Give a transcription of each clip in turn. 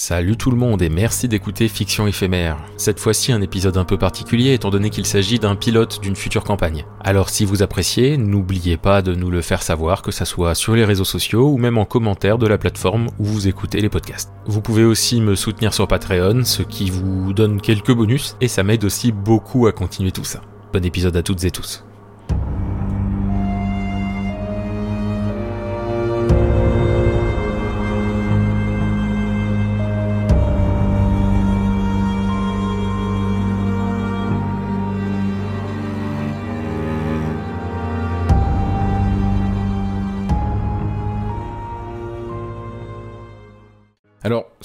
Salut tout le monde et merci d'écouter Fiction éphémère. Cette fois-ci un épisode un peu particulier étant donné qu'il s'agit d'un pilote d'une future campagne. Alors si vous appréciez, n'oubliez pas de nous le faire savoir que ça soit sur les réseaux sociaux ou même en commentaire de la plateforme où vous écoutez les podcasts. Vous pouvez aussi me soutenir sur Patreon, ce qui vous donne quelques bonus et ça m'aide aussi beaucoup à continuer tout ça. Bon épisode à toutes et tous.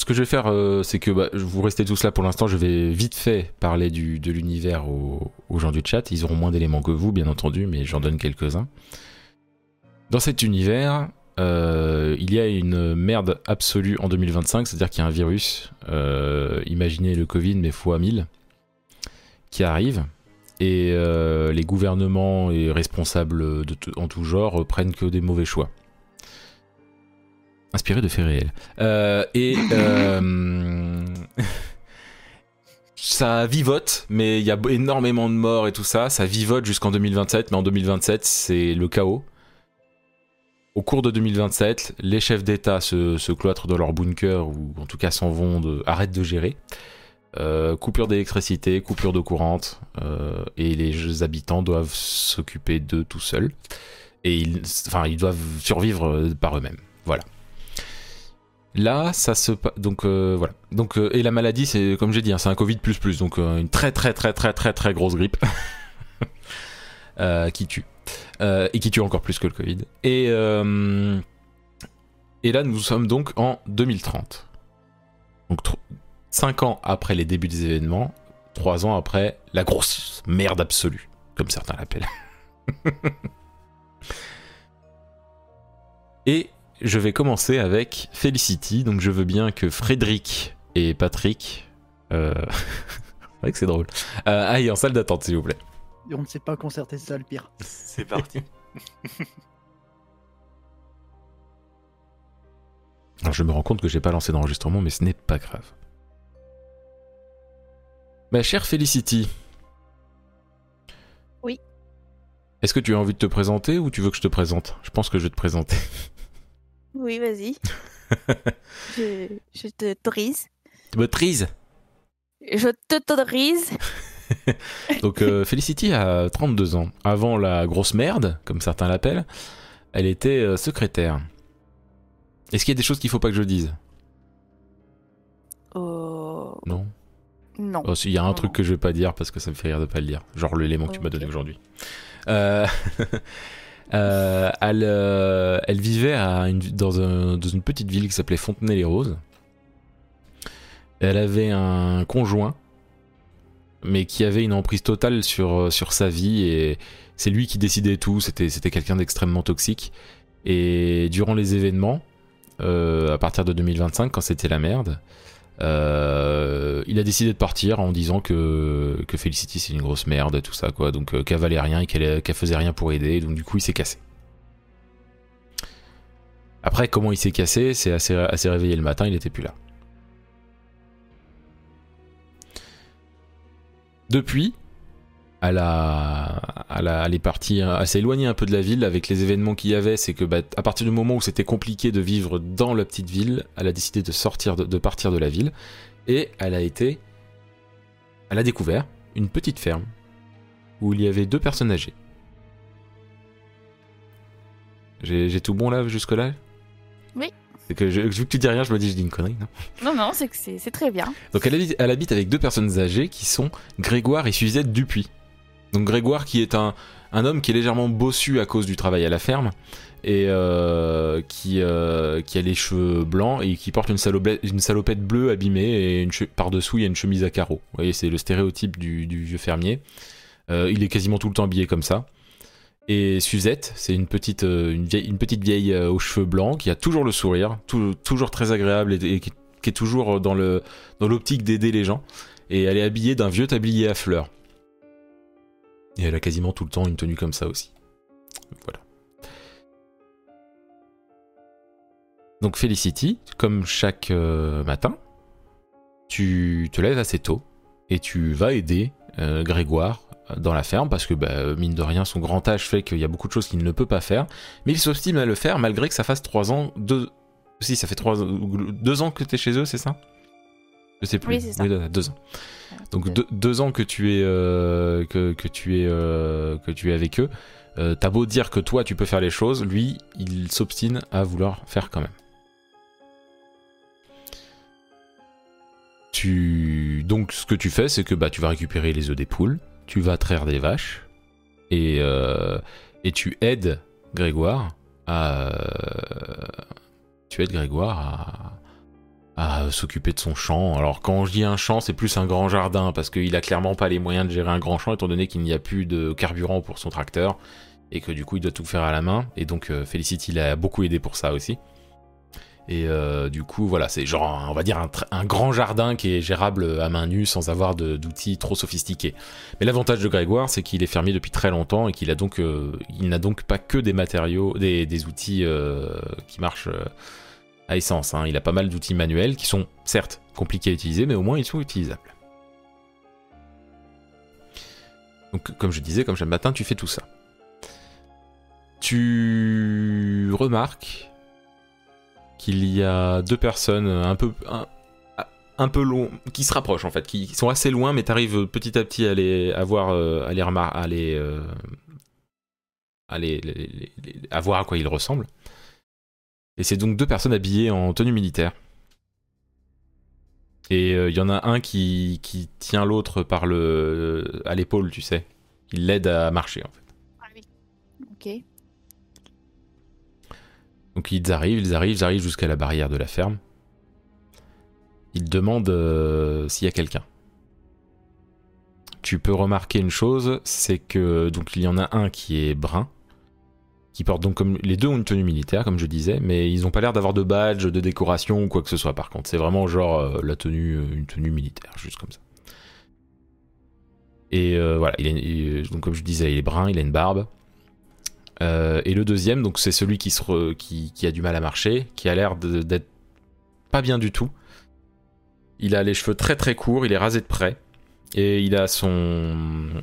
Ce que je vais faire, euh, c'est que bah, vous restez tous là pour l'instant. Je vais vite fait parler de l'univers aux, gens du chat. Ils auront moins d'éléments que vous, bien entendu, mais j'en donne quelques-uns. Dans cet univers, euh, il y a une merde absolue en 2025, c'est-à-dire qu'il y a un virus, euh, imaginez le Covid, mais fois 1000, qui arrive. Et les gouvernements et responsables en tout genre prennent que des mauvais choix. Inspiré de faits réels. Euh, et euh, ça vivote, mais il y a énormément de morts et tout ça. Ça vivote jusqu'en 2027, mais en 2027, c'est le chaos. Au cours de 2027, les chefs d'État se, se cloîtrent dans leur bunker ou en tout cas s'en vont, de, arrêtent de gérer. Euh, coupure d'électricité, coupure d'eau courante, et les habitants doivent s'occuper d'eux tout seuls. Et ils, enfin, ils doivent survivre par eux-mêmes. Voilà. Là, ça se pa- donc euh, voilà. Donc euh, et la maladie, c'est comme j'ai dit, hein, c'est un Covid plus plus, donc euh, une très très très très très très grosse grippe qui tue et qui tue encore plus que le Covid. Et et là, nous sommes donc en 2030. Donc 5 ans après les débuts des événements, 3 ans après la grosse merde absolue, comme certains l'appellent. et je vais commencer avec Felicity, donc je veux bien que Frédéric et Patrick. Euh... c'est vrai que c'est drôle. Euh, aillent en salle d'attente, s'il vous plaît. Et on ne sait pas concerter ça, le pire. C'est parti. Alors, je me rends compte que j'ai pas lancé d'enregistrement, mais ce n'est pas grave. Ma chère Felicity. Oui. Est-ce que tu as envie de te présenter ou tu veux que je te présente? Je pense que je vais te présenter. Oui, vas-y. je, je t'autorise. Tu m'autorises Je t'autorise. Donc euh, Felicity a 32 ans. Avant la grosse merde, comme certains l'appellent, elle était euh, secrétaire. Est-ce qu'il y a des choses qu'il faut pas que je dise? Oh. Non? Non. Oh, il y a un Non, truc que je vais pas dire parce que ça me fait rire de pas le dire. Genre l'élément que tu m'as donné aujourd'hui. Euh, euh, elle, euh, elle vivait dans, un- dans une petite ville qui s'appelait Fontenay-les-Roses. Elle avait un conjoint, mais qui avait une emprise totale sur, sur sa vie et c'est lui qui décidait tout. C'était quelqu'un d'extrêmement toxique. Et durant les événements, euh, à partir de 2025, quand c'était la merde, euh, il a décidé de partir en disant que, que Felicity c'est une grosse merde, tout ça quoi. Donc euh, qu'elle valait rien et qu'elle faisait rien pour aider. Donc du coup il s'est cassé. Après comment il s'est cassé, c'est assez, assez réveillé le matin, il était plus là. Depuis, elle, a, elle, a- elle est partie, elle s'est éloignée un peu de la ville avec les événements qu'il y avait. C'est que bah, à partir du moment où c'était compliqué de vivre dans la petite ville, elle a décidé de sortir, de, de partir de la ville et elle a été, elle a découvert une petite ferme où il y avait deux personnes âgées. J'ai tout bon là jusque là. Oui. C'est que je, vu que tu dis rien, je me dis je dis une connerie. Non? Non, non, c'est que c'est c'est très bien. donc elle habite, elle habite avec deux personnes âgées qui sont Grégoire et Suzette Dupuis. Donc Grégoire qui est un, homme qui est légèrement bossu à cause du travail à la ferme et euh, qui, euh, qui a les cheveux blancs et qui porte une salopette, bleue abîmée et par-dessous il y a une chemise à carreaux. Vous voyez, c'est le stéréotype du, vieux fermier. Euh, il est quasiment tout le temps habillé comme ça. Et Suzette, c'est une petite, vieille, aux cheveux blancs qui a toujours le sourire, tou- toujours très agréable et, qui, est toujours dans l'optique d'aider les gens. Et elle est habillée d'un vieux tablier à fleurs. Et elle a quasiment tout le temps une tenue comme ça aussi. Voilà. Donc Felicity, comme chaque euh, matin, tu te lèves assez tôt et tu vas aider euh, Grégoire dans la ferme parce que bah, mine de rien son grand âge fait qu'il y a beaucoup de choses qu'il ne peut pas faire mais il s'obstine à le faire malgré que ça fasse 3 ans deux si ça fait trois deux ans que tu es chez eux c'est ça? Je sais plus Oui, c'est ça. deux ans donc deux, deux ans que tu es euh, que, que tu es euh, que tu es avec eux euh, t'as beau dire que toi tu peux faire les choses lui il s'obstine à vouloir faire quand même tu donc ce que tu fais c'est que bah tu vas récupérer les œufs des poules tu vas traire des vaches et euh, et tu aides Grégoire à tu aides Grégoire à à s'occuper de son champ. Alors quand je dis un champ, c'est plus un grand jardin parce qu'il a clairement pas les moyens de gérer un grand champ étant donné qu'il n'y a plus de carburant pour son tracteur et que du coup il doit tout faire à la main. Et donc euh, Felicity l'a beaucoup aidé pour ça aussi. Et euh, du coup voilà, c'est genre on va dire un, grand jardin qui est gérable à main nue sans avoir d'outils trop sophistiqués. Mais l'avantage de Grégoire, c'est qu'il est fermier depuis très longtemps et qu'il a donc euh, il n'a donc pas que des matériaux, des, des outils euh, qui marchent. À essence. hein. Il a pas mal d'outils manuels qui sont certes compliqués à utiliser, mais au moins ils sont utilisables. Donc comme je disais, comme chaque matin, tu fais tout ça. Tu remarques qu'il y a deux personnes un peu un, un peu long, qui se rapprochent en fait, qui sont assez loin, mais tu arrives petit à petit à les à euh, à les à les, euh, à les- voir à quoi ils ressemblent. Et c'est donc deux personnes habillées en tenue militaire. Et euh, il y en a un qui, qui tient l'autre par le à l'épaule, tu sais. Il l'aide à marcher en fait. Ah oui. Ok. Donc ils arrivent, ils arrivent, ils arrivent jusqu'à la barrière de la ferme. Ils demandent euh, s'il y a quelqu'un. Tu peux remarquer une chose, c'est que donc il y en a un qui est brun, qui porte donc les deux ont une tenue militaire comme je disais, mais ils n'ont pas l'air d'avoir de badge, de décoration ou quoi que ce soit. Par contre, c'est vraiment genre euh, la tenue, euh, une tenue militaire, juste comme ça. Et euh, voilà, il donc comme je disais, il est brun, il a une barbe. Et le deuxième, donc c'est celui qui, qui, a du mal à marcher, qui a l'air d'être pas bien du tout. Il a les cheveux très très courts, il est rasé de près, et il a son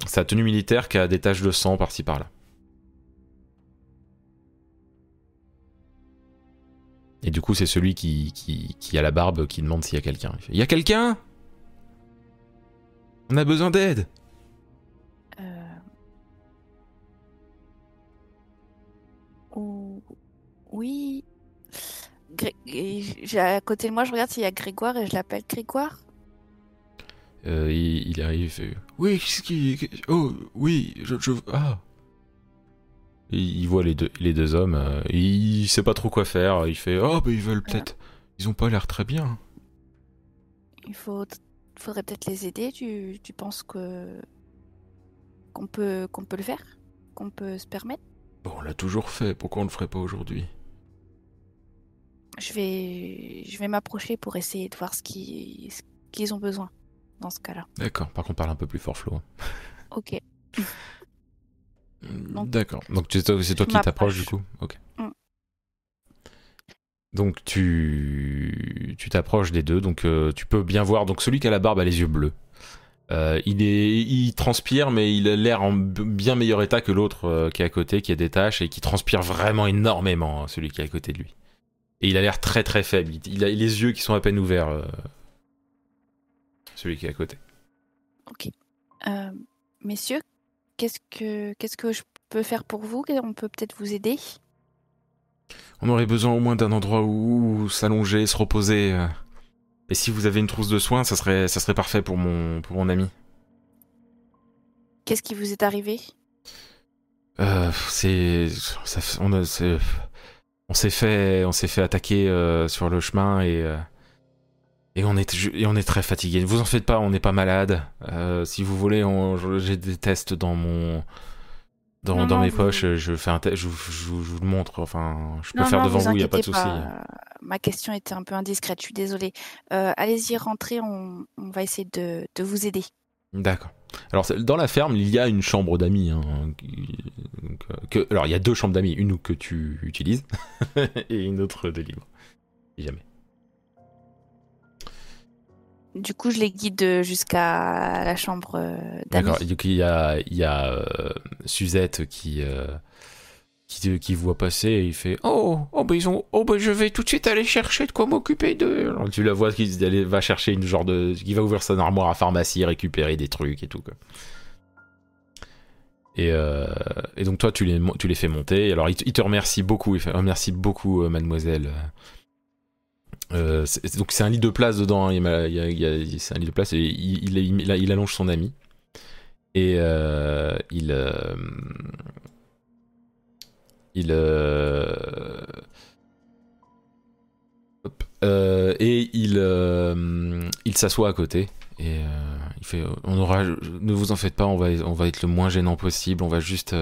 sa tenue militaire qui a des taches de sang par-ci par-là. Et du coup, c'est celui qui, qui, qui a la barbe qui demande s'il y a quelqu'un. Il fait, y a quelqu'un? On a besoin d'aide Euh... ou- Oui. Gré- À côté de moi, je regarde s'il y a Grégoire et je l'appelle Grégoire. Euh, il, il arrive, Oui, qu'est-ce qui. Oh, oui, je. je ah il, voit les deux, les deux hommes, euh, il sait pas trop quoi faire, il fait Oh, bah ils veulent peut-être. Ils ont pas l'air très bien. Il faut... faudrait peut-être les aider. Tu, tu penses que qu'on peut qu'on peut le faire, qu'on peut se permettre? Bon, on l'a toujours fait, pourquoi on le ferait pas aujourd'hui? Je vais je vais m'approcher pour essayer de voir ce qu'ils ce qu'ils ont besoin dans ce cas-là. D'accord, par contre, parle un peu plus fort, Flo. Ok. D'accord, donc c'est toi, qui t'approches du coup? Ok. Mm. Donc tu tu t'approches des deux, donc euh, tu peux bien voir. Donc celui qui a la barbe a les yeux bleus. Euh, il est, il transpire, mais il a l'air en bien meilleur état que l'autre euh, qui est à côté, qui a des taches et qui transpire vraiment énormément, hein, celui qui est à côté de lui. Et il a l'air très très faible. Il, a les yeux qui sont à peine ouverts. celui qui est à côté. Euh, messieurs, qu'est-ce que qu'est-ce que je peux faire pour vous? On peut peut-être vous aider? On aurait besoin au moins d'un endroit où, où s'allonger, se reposer. euh. Et si vous avez une trousse de soins, ça serait, ça serait parfait pour mon, pour mon ami. Qu'est-ce qui vous est arrivé? Euh, on c'est- on s'est fait, on s'est fait attaquer euh, sur le chemin et euh, et on est, et on est très fatigué. Ne vous en faites pas, on n'est pas malade. Euh, si vous voulez, j'ai des tests dans mon, dans, Non, dans non, mes vous- poches. Je fais un test, je, vous- je vous- je vous le montre. Enfin, je peux Non, faire devant vous, il n'y a pas de souci. Ma question était un peu indiscrète, je suis désolée. Euh, Allez-y, rentrez, on, on va essayer de, de vous aider. D'accord. Alors dans la ferme, il y a une chambre d'amis. hein, euh, alors il y a deux chambres d'amis, une que tu utilises et une autre de libre. Si jamais. Du coup, je les guide jusqu'à la chambre euh. D'accord. Il y a, euh, Suzette qui, euh, qui, voit passer et il fait Oh, oh, bah, oh bah, je vais tout de suite aller chercher de quoi m'occuper d'eux. Tu la vois qui va chercher une genre de. qui va ouvrir son armoire à pharmacie, récupérer des trucs et tout. Quoi. Et, donc toi, tu les, tu les fais monter. Alors il, te- remercie beaucoup. Il fait Remercie beaucoup, euh, mademoiselle. Euh, donc c'est un lit de place dedans. Il c'est un lit de place il, allonge son ami. Et euh, il. euh, il. et il. il s'assoit à côté. Et il fait On. Ne vous en faites pas, on va, on va être le moins gênant possible. On va juste.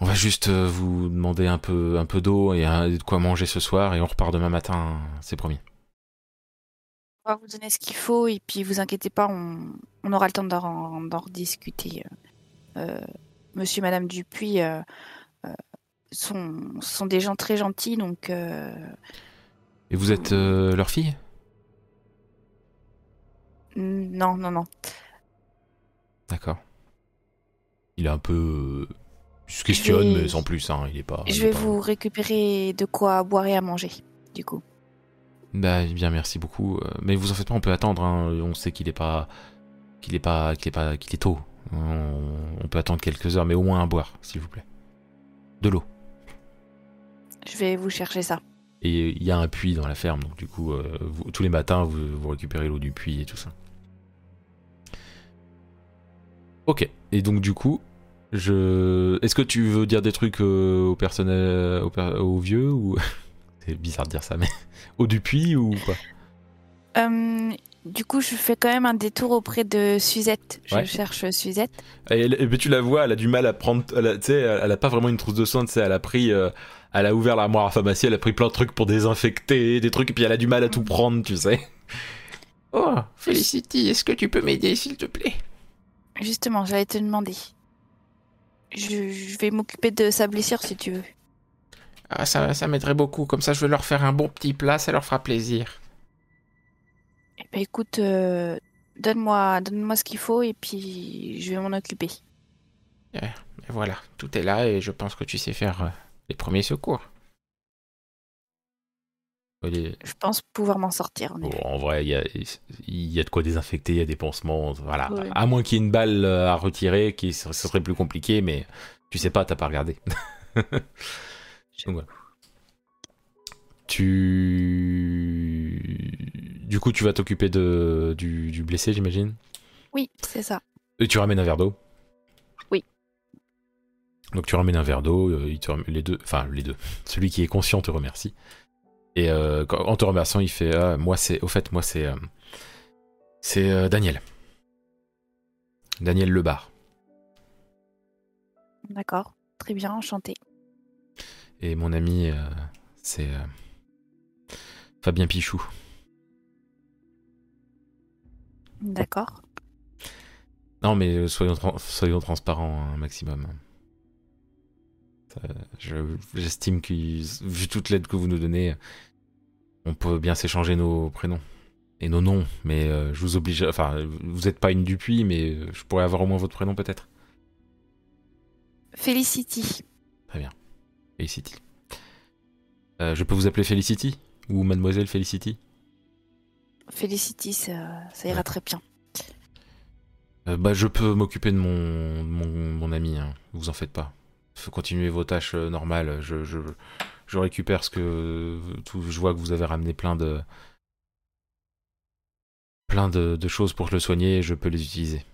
Euh, on va juste euh, vous demander un peu, un peu d'eau et de quoi manger ce soir. Et on repart demain matin, c'est promis. On va vous donner ce qu'il faut et puis vous inquiétez pas, on, on aura le temps d'en d'en rediscuter. Euh, monsieur et Madame Dupuis euh, euh, sont, sont des gens très gentils, donc euh, Et vous êtes euh, leur fille? Non, non, non. D'accord. Il est un peu. Il se questionne, vais- mais sans plus, hein. Il est pas. Je est vais pas- vous récupérer de quoi boire et à manger, du coup. Bah, bien, merci beaucoup. Euh, Mais vous en faites pas, on peut attendre. hein. On sait qu'il est pas. Qu'il est pas. Qu'il est pas. Qu'il est tôt. On... on peut attendre quelques heures, mais au moins à boire, s'il vous plaît. De l'eau. Je vais vous chercher ça. Et il y a un puits dans la ferme, donc du coup, euh, vous- tous les matins, vous, vous récupérez l'eau du puits et tout ça. Ok. Et donc du coup, je. Est-ce que tu veux dire des trucs euh, au personnel, au, per- au vieux ou c'est bizarre de dire ça, mais au Dupuis ou pas? Euh, du coup, je fais quand même un détour auprès de Suzette. Je Ouais. cherche Suzette. et, elle- et tu la vois, elle a du mal à prendre. Tu sais, elle a pas vraiment une trousse de soins, tu sais, elle a pris. euh, elle a ouvert l'armoire à pharmacie, elle a pris plein de trucs pour désinfecter, des trucs, et puis elle a du mal à tout prendre, tu sais. Oh, Felicity, est-ce que tu peux m'aider, s'il te plaît? Justement, j'allais te demander. Je, je vais m'occuper de sa blessure si tu veux. Ah, ça, ça m'aiderait beaucoup, comme ça je vais leur faire un bon petit plat, ça leur fera plaisir. Eh ben, écoute, euh, donne-moi donne-moi ce qu'il faut et puis je vais m'en occuper. Et voilà, tout est là et je pense que tu sais faire euh, les premiers secours. Je pense pouvoir m'en sortir. En Bon, en vrai, il y a, il y a de quoi désinfecter, il y a des pansements, voilà. Ouais. À moins qu'il y ait une balle euh, à retirer, qui ce serait plus compliqué, mais tu sais pas, t'as pas regardé. Donc voilà. Tu... Du coup, tu vas t'occuper de, du, du blessé, j'imagine? Oui, c'est ça. Et tu ramènes un verre d'eau? Oui. Donc tu ramènes un verre d'eau, euh, les deux, enfin les deux. Celui qui est conscient te remercie. Et euh, quand- en te remerciant, il fait ah, moi c'est au fait moi c'est euh, c'est euh, Daniel. Daniel Lebar. D'accord. Très bien, enchanté. Et mon ami c'est Fabien Pichou. D'accord. Non mais soyons soyons transparents un maximum. Je- J'estime que vu toute l'aide que vous nous donnez, on peut bien s'échanger nos prénoms et nos noms, mais euh, je vous oblige. Enfin, vous n'êtes pas une Dupuis, mais euh, je pourrais avoir au moins votre prénom peut-être. Felicity. Felicity. Euh, je peux vous appeler Felicity ou Mademoiselle Felicity? Felicity, ça, ça ira Ouais. très bien. Euh, bah, je peux m'occuper de mon, mon, mon ami, hein. vous en faites pas. Faut continuer vos tâches euh, normales. Je, je, je récupère ce que. Tout, je vois que vous avez ramené plein de. plein de, de choses pour le soigner et je peux les utiliser.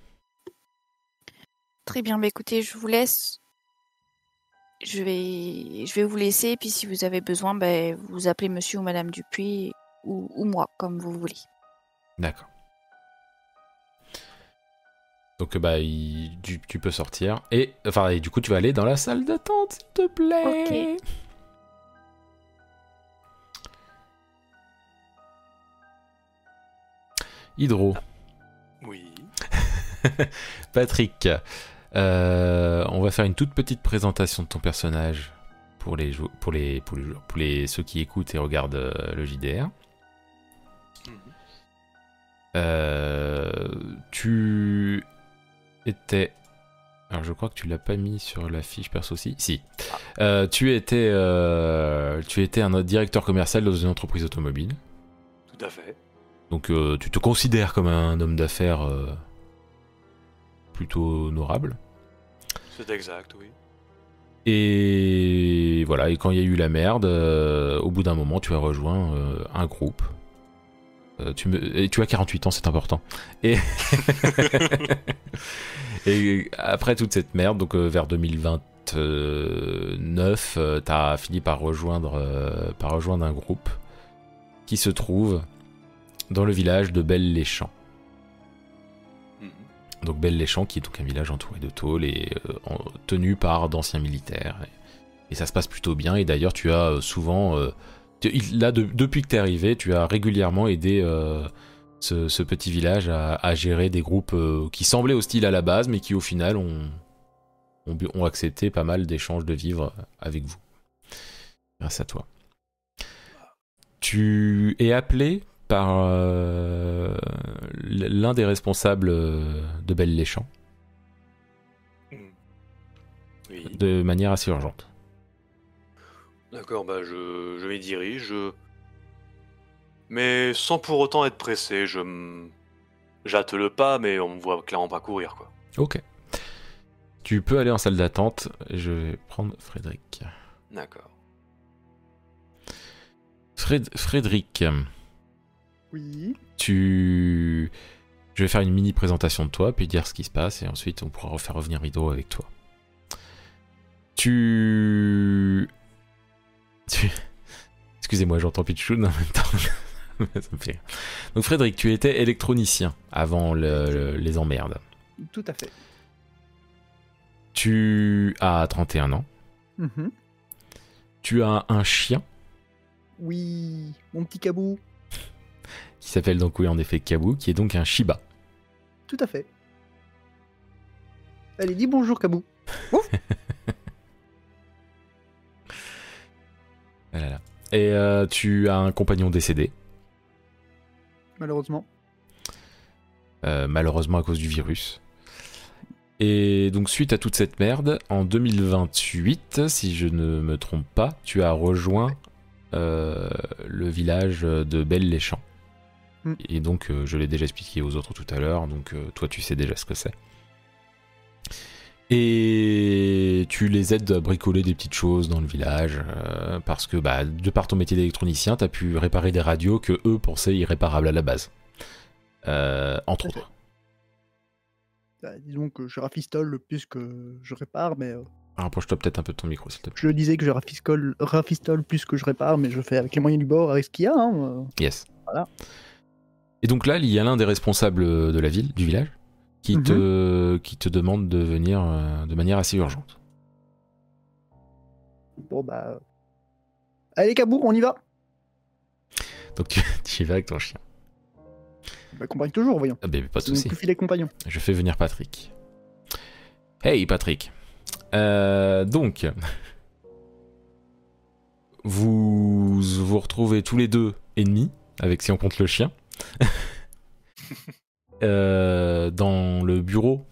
Très bien, bah écoutez, je vous laisse. Je vais, je vais vous laisser, et puis si vous avez besoin, bah, vous appelez monsieur ou madame Dupuis, ou, ou moi, comme vous voulez. D'accord. Donc, bah, il- tu, tu peux sortir. Et, enfin, et du coup, tu vas aller dans la salle d'attente, s'il te plaît. Ok. Hydro. Oui. Patrick, euh, on va faire une toute petite présentation de ton personnage pour les pour les pour les, pour les ceux qui écoutent et regardent euh, le JDR. Mhm. Euh, tu étais. Alors je crois que tu l'as pas mis sur la fiche perso aussi. Si. Euh, tu étais, euh, tu étais un directeur commercial dans une entreprise automobile. Tout à fait. Donc euh, tu te considères comme un homme d'affaires plutôt honorable. C'est exact, oui. Et voilà, et quand il y a eu la merde, au bout d'un moment, tu as rejoint un groupe. Euh, tu, me... et tu as 48 ans, c'est important. Et... et après toute cette merde, donc euh, vers 2029, euh, t'as fini par rejoindre, euh, par rejoindre un groupe qui se trouve dans le village de Belle-les-Champs. Mhm. Donc Belle-les-Champs, qui est donc un village entouré de tôles et en- tenu par d'anciens militaires. Et, et ça se passe plutôt bien. Et d'ailleurs, tu as souvent, là, de- depuis que tu es arrivé, tu as régulièrement aidé euh, ce, ce petit village à, à gérer des groupes euh, qui semblaient hostiles à la base, mais qui au final ont, ont, bu- ont accepté pas mal d'échanges de vivres avec vous. Grâce à toi. Tu es appelé par euh, l'un des responsables de Belle-les-Champs Oui. de manière assez urgente. D'accord, bah je, je m'y dirige. je- Mais sans pour autant être pressé, je m- le pas, mais on me voit clairement pas courir, quoi. Ok. Tu peux aller en salle d'attente. Je vais prendre Frédéric. D'accord. Fred- Frédéric, Oui. tu... Je vais faire une mini présentation de toi, puis dire ce qui se passe, et ensuite on pourra refaire revenir Hydro avec toi. Tu... tu... Excusez-moi, j'entends Pichoun en même temps. Ça me fait. Donc Frédéric, tu étais électronicien avant le- le- les emmerdes. Tout à fait. Tu as 31 ans. Mhm. Tu as un chien Oui. Mon petit cabou. qui s'appelle donc oui en effet Kabu, qui est donc un Shiba. Tout à fait. Allez, dis bonjour, cabou. Et euh, tu as un compagnon décédé, Malheureusement. euh, malheureusement à cause du virus. Et donc suite à toute cette merde, en 2028, si je ne me trompe pas, tu as rejoint euh, le village de Belle-les-Champs. Mm. Et donc je l'ai déjà expliqué aux autres tout à l'heure, donc toi tu sais déjà ce que c'est. Et tu les aides à bricoler des petites choses dans le village, euh, parce que bah, de par ton métier d'électronicien, tu as pu réparer des radios que eux pensaient irréparables à la base. Euh, entre autres. Bah, disons que je rafistole plus que je répare, mais euh, Rapproche-toi peut-être un peu de ton micro, s'il te plaît. je disais que je rafistole, rafistole plus que je répare, mais je fais avec les moyens du bord, avec ce qu'il y a. hein, euh. Yes. Voilà. Et donc là, il y a l'un des responsables de la ville, du village, qui, Mhm. te, qui te demande de venir euh, de manière assez urgente. Bon, bah. Allez, cabou, on y va. Donc tu, tu y vas avec ton chien. Bah, compagne toujours, voyons. Ah, ben, pas de C'est mon souci. coup filet compagnon. Je fais venir Patrick. Hey Patrick. Euh, donc, vous vous retrouvez tous les deux ennemis, avec si on compte le chien, Euh, dans le bureau,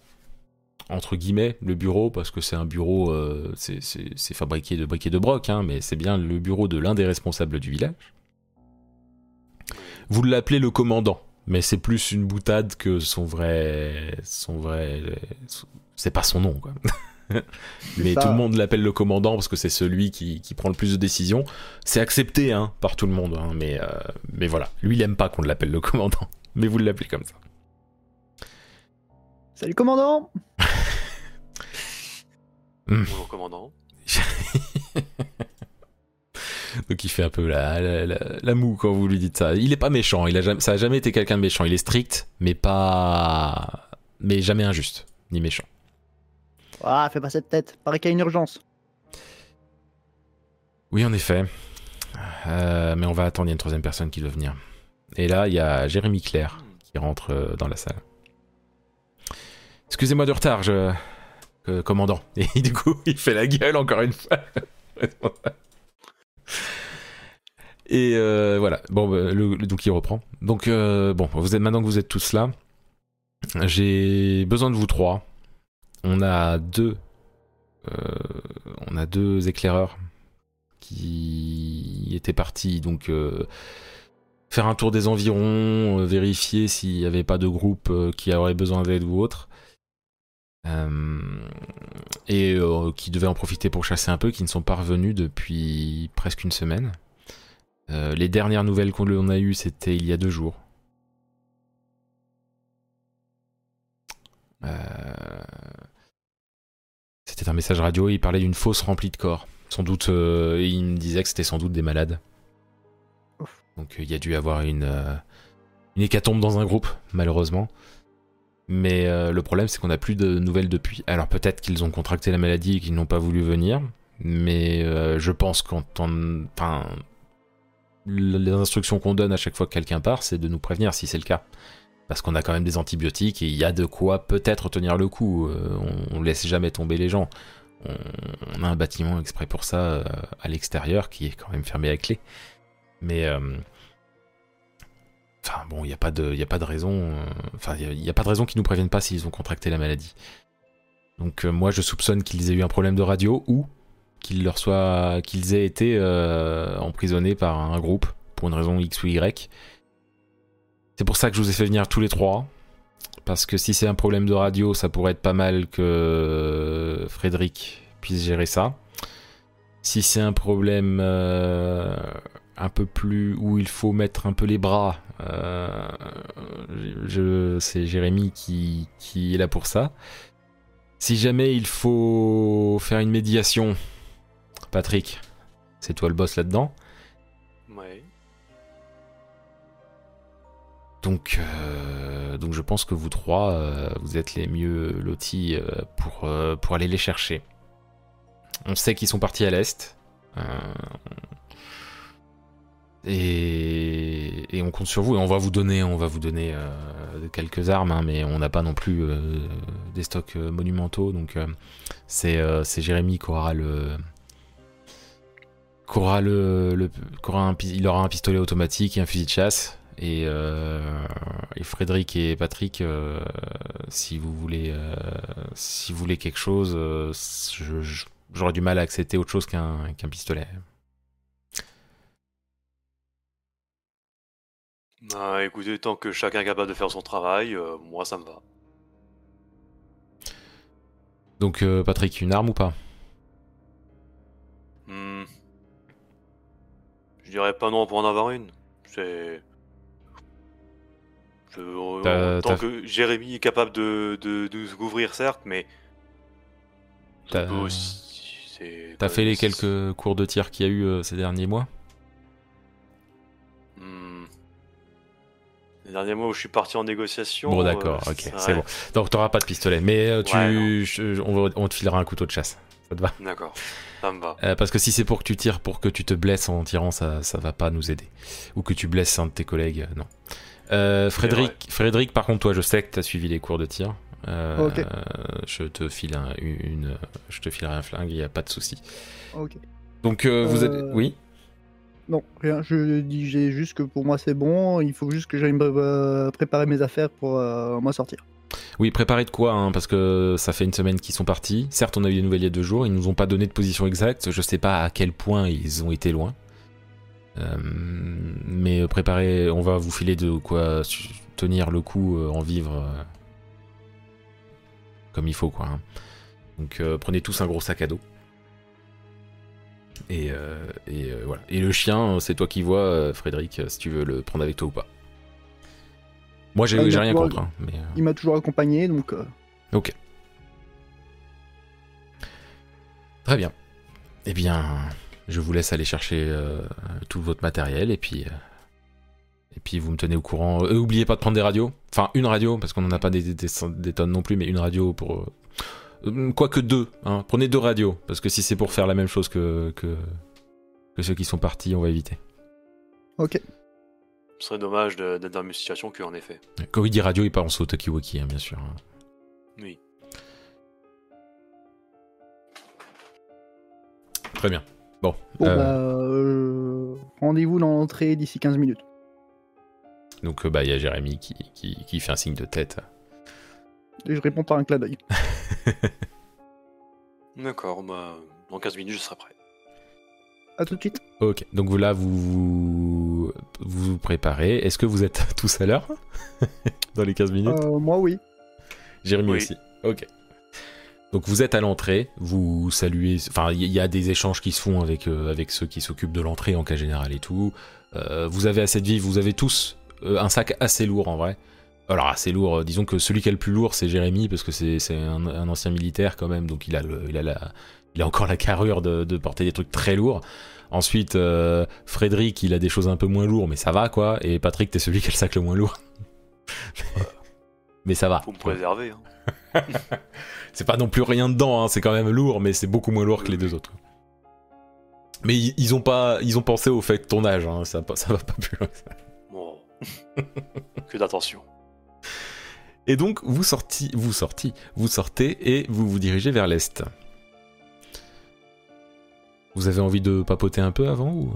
entre guillemets, le bureau, parce que c'est un bureau, euh, c'est- fabriqué de briques et de broc, hein, mais c'est bien le bureau de l'un des responsables du village. Vous l'appelez le commandant, mais c'est plus une boutade que son vrai, son vrai, c'est pas son nom quoi. mais ça. tout le monde l'appelle le commandant parce que c'est celui qui, qui prend le plus de décisions. C'est accepté hein, par tout le monde, hein, mais euh, mais voilà, lui il aime pas qu'on l'appelle le commandant, mais vous l'appelez comme ça. Salut, commandant Bonjour, commandant. Donc il fait un peu la, la, la- la moue quand vous lui dites ça. Il est pas méchant, il a jamais, ça a jamais été quelqu'un de méchant. Il est strict, mais pas, mais jamais injuste ni méchant. Ah, fais pas cette tête. Paraît qu'il y a une urgence. Oui, en effet. Euh, mais on va attendre, il y a une troisième personne qui doit venir. Et là, il y a Jérémy Claire qui rentre euh, dans la salle. Excusez-moi de retard, euh, commandant. Et du coup, il fait la gueule encore une fois. Et euh, voilà. Bon, bah, le, le- donc il reprend. Donc euh, bon, vous êtes maintenant que vous êtes tous là, j'ai besoin de vous trois. On a deux, on a deux éclaireurs qui étaient partis donc faire un tour des environs, vérifier s'il n'y avait pas de groupe qui aurait besoin d'aide ou autre. Euh, et euh, qui devaient en profiter pour chasser un peu, qui ne sont pas revenus depuis presque une semaine. Euh, les dernières nouvelles qu'on a eues, c'était il y a deux jours. C'était un message radio, il parlait d'une fosse remplie de corps. Sans doute, euh, il me disait que c'était sans doute des malades. Ouf. Donc euh, il y a dû avoir une, euh, une hécatombe dans un groupe, malheureusement. Mais euh, le problème, c'est qu'on n'a plus de nouvelles depuis. Alors peut-être qu'ils ont contracté la maladie et qu'ils n'ont pas voulu venir. Mais euh, je pense quand on... Enfin, les instructions qu'on donne à chaque fois que quelqu'un part, c'est de nous prévenir si c'est le cas. Parce qu'on a quand même des antibiotiques et il y a de quoi peut-être tenir le coup. Euh, on, on laisse jamais tomber les gens. On, on a un bâtiment exprès pour ça à l'extérieur qui est quand même fermé à clé. Mais enfin bon, il n'y a pas de, a pas de raison. euh, Enfin, il a, pas de raison qu'ils nous préviennent pas s'ils ont contracté la maladie. Donc euh, moi, je soupçonne qu'ils aient eu un problème de radio ou qu'ils leur soient, qu'ils aient été euh, emprisonnés par un groupe pour une raison X ou Y. C'est pour ça que je vous ai fait venir tous les trois. Parce que si c'est un problème de radio, ça pourrait être pas mal que Frédéric puisse gérer ça. Si c'est un problème un peu plus où il faut mettre un peu les bras, euh, je, c'est Jérémy qui, qui est là pour ça. Si jamais il faut faire une médiation, Patrick, c'est toi le boss là-dedans. Ouais. Donc, euh, donc je pense que vous trois, euh, vous êtes les mieux lotis euh, pour, pour aller les chercher. On sait qu'ils sont partis à l'est. Et, et on compte sur vous et on va vous donner, on va vous donner euh, quelques armes, hein, mais on n'a pas non plus euh, des stocks euh, monumentaux. Donc euh, c'est euh, c'est Jérémy qui aura le, qui aura le, le- un il aura un pistolet automatique et un fusil de chasse. Et, euh, et Frédéric et Patrick, euh, si vous voulez, euh, si vous voulez quelque chose, j'aurais du mal à accepter autre chose qu'un qu'un pistolet. Ah, écoutez, tant que chacun est capable de faire son travail, euh, moi ça me va. Donc euh, Patrick, une arme ou pas? Hmm. Je dirais pas non pour en avoir une. C'est. Je- T'as- tant que Jérémy est capable de, de, de nous couvrir, certes, mais. T'as- aussi- fait les quelques cours de tir qu'il y a eu euh, ces derniers mois? Hmm. Les derniers mois où je suis parti en négociation. Bon d'accord, euh, ok, ouais, c'est bon. Donc t'auras pas de pistolet, mais euh, tu, Ouais, non. je- on, te filera un couteau de chasse. Ça te va? D'accord, ça me va. Euh, Parce que si c'est pour que tu tires, pour que tu te blesses en tirant, ça, ça va pas nous aider. Ou que tu blesses un de tes collègues, non. Euh, Frédéric, Frédéric, par contre, toi, je sais que t'as suivi les cours de tir. Euh, Ok. Je te file un, une, je te filerai un flingue, il y a pas de souci. Ok. Donc euh, vous êtes, oui? Non, rien. Je dis juste que pour moi c'est bon. Il faut juste que j'aille euh, préparer mes affaires pour euh, moi sortir. Oui, préparez de quoi, hein, parce que ça fait une semaine qu'ils sont partis. Certes, on a eu des nouvelles il y a deux jours, ils nous ont pas donné de position exacte. Je sais pas à quel point ils ont été loin. Euh, mais préparez, on va vous filer de quoi tenir le coup, en vivre comme il faut, quoi. hein. Donc prenez tous un gros sac à dos. Et, euh, et euh, voilà. Et le chien, c'est toi qui vois, euh, Frédéric, si tu veux le prendre avec toi ou pas. Moi, j'ai Ah, rien contre, hein, mais. Il m'a toujours accompagné, donc euh, Ok. Très bien. Eh bien, je vous laisse aller chercher tout votre matériel et puis. et puis vous me tenez au courant. Euh, oubliez pas de prendre des radios. Enfin, une radio, parce qu'on n'en a pas des tonnes non plus, mais une radio pour. Euh, Quoique deux. Hein. Prenez deux radios, parce que si c'est pour faire la même chose que, que, que ceux qui sont partis, on va éviter. ok. Ce serait dommage d'être dans la même situation qu'en effet. Quand il dit radio, il pense au Tokiwoki, hein, bien sûr. hein. Oui. Très bien. Bon. Bon euh, bah, euh, Rendez-vous dans l'entrée d'ici 15 minutes. Donc, bah, il y a Jérémy qui, qui, qui fait un signe de tête. Et je réponds par un clin d'œil. D'accord, bah, dans 15 minutes, je serai prêt. À tout de suite. Ok, donc vous là, vous vous, vous vous préparez. Est-ce que vous êtes tous à l'heure Dans les 15 minutes? Euh, moi, oui. Jérémy oui. aussi. Ok. Donc vous êtes à l'entrée, vous saluez. Enfin, il y, y a des échanges qui se font avec, euh, avec ceux qui s'occupent de l'entrée en cas général et tout. Euh, vous avez assez de vivres, vous avez tous euh, un sac assez lourd en vrai. Alors assez lourd, disons que celui qui est le plus lourd c'est Jérémy parce que c'est c'est un, un ancien militaire quand même, donc il a, le, il a, la, il a encore la carrure de, de porter des trucs très lourds. Ensuite, euh, Frédéric, il a des choses un peu moins lourdes, mais ça va quoi. Et Patrick, t'es celui qui a le sac le moins lourd. mais ça va. Faut me préserver. Hein. C'est pas non plus rien dedans, hein, c'est quand même lourd, mais c'est beaucoup moins lourd que les deux autres. Mais ils, ont pas, ils ont pensé au fait de ton âge, hein, ça, ça va pas plus loin que ça. Que d'attention. Et donc vous sorti, vous sorti, vous sortez et vous vous dirigez vers l'est. Vous avez envie de papoter un peu avant ou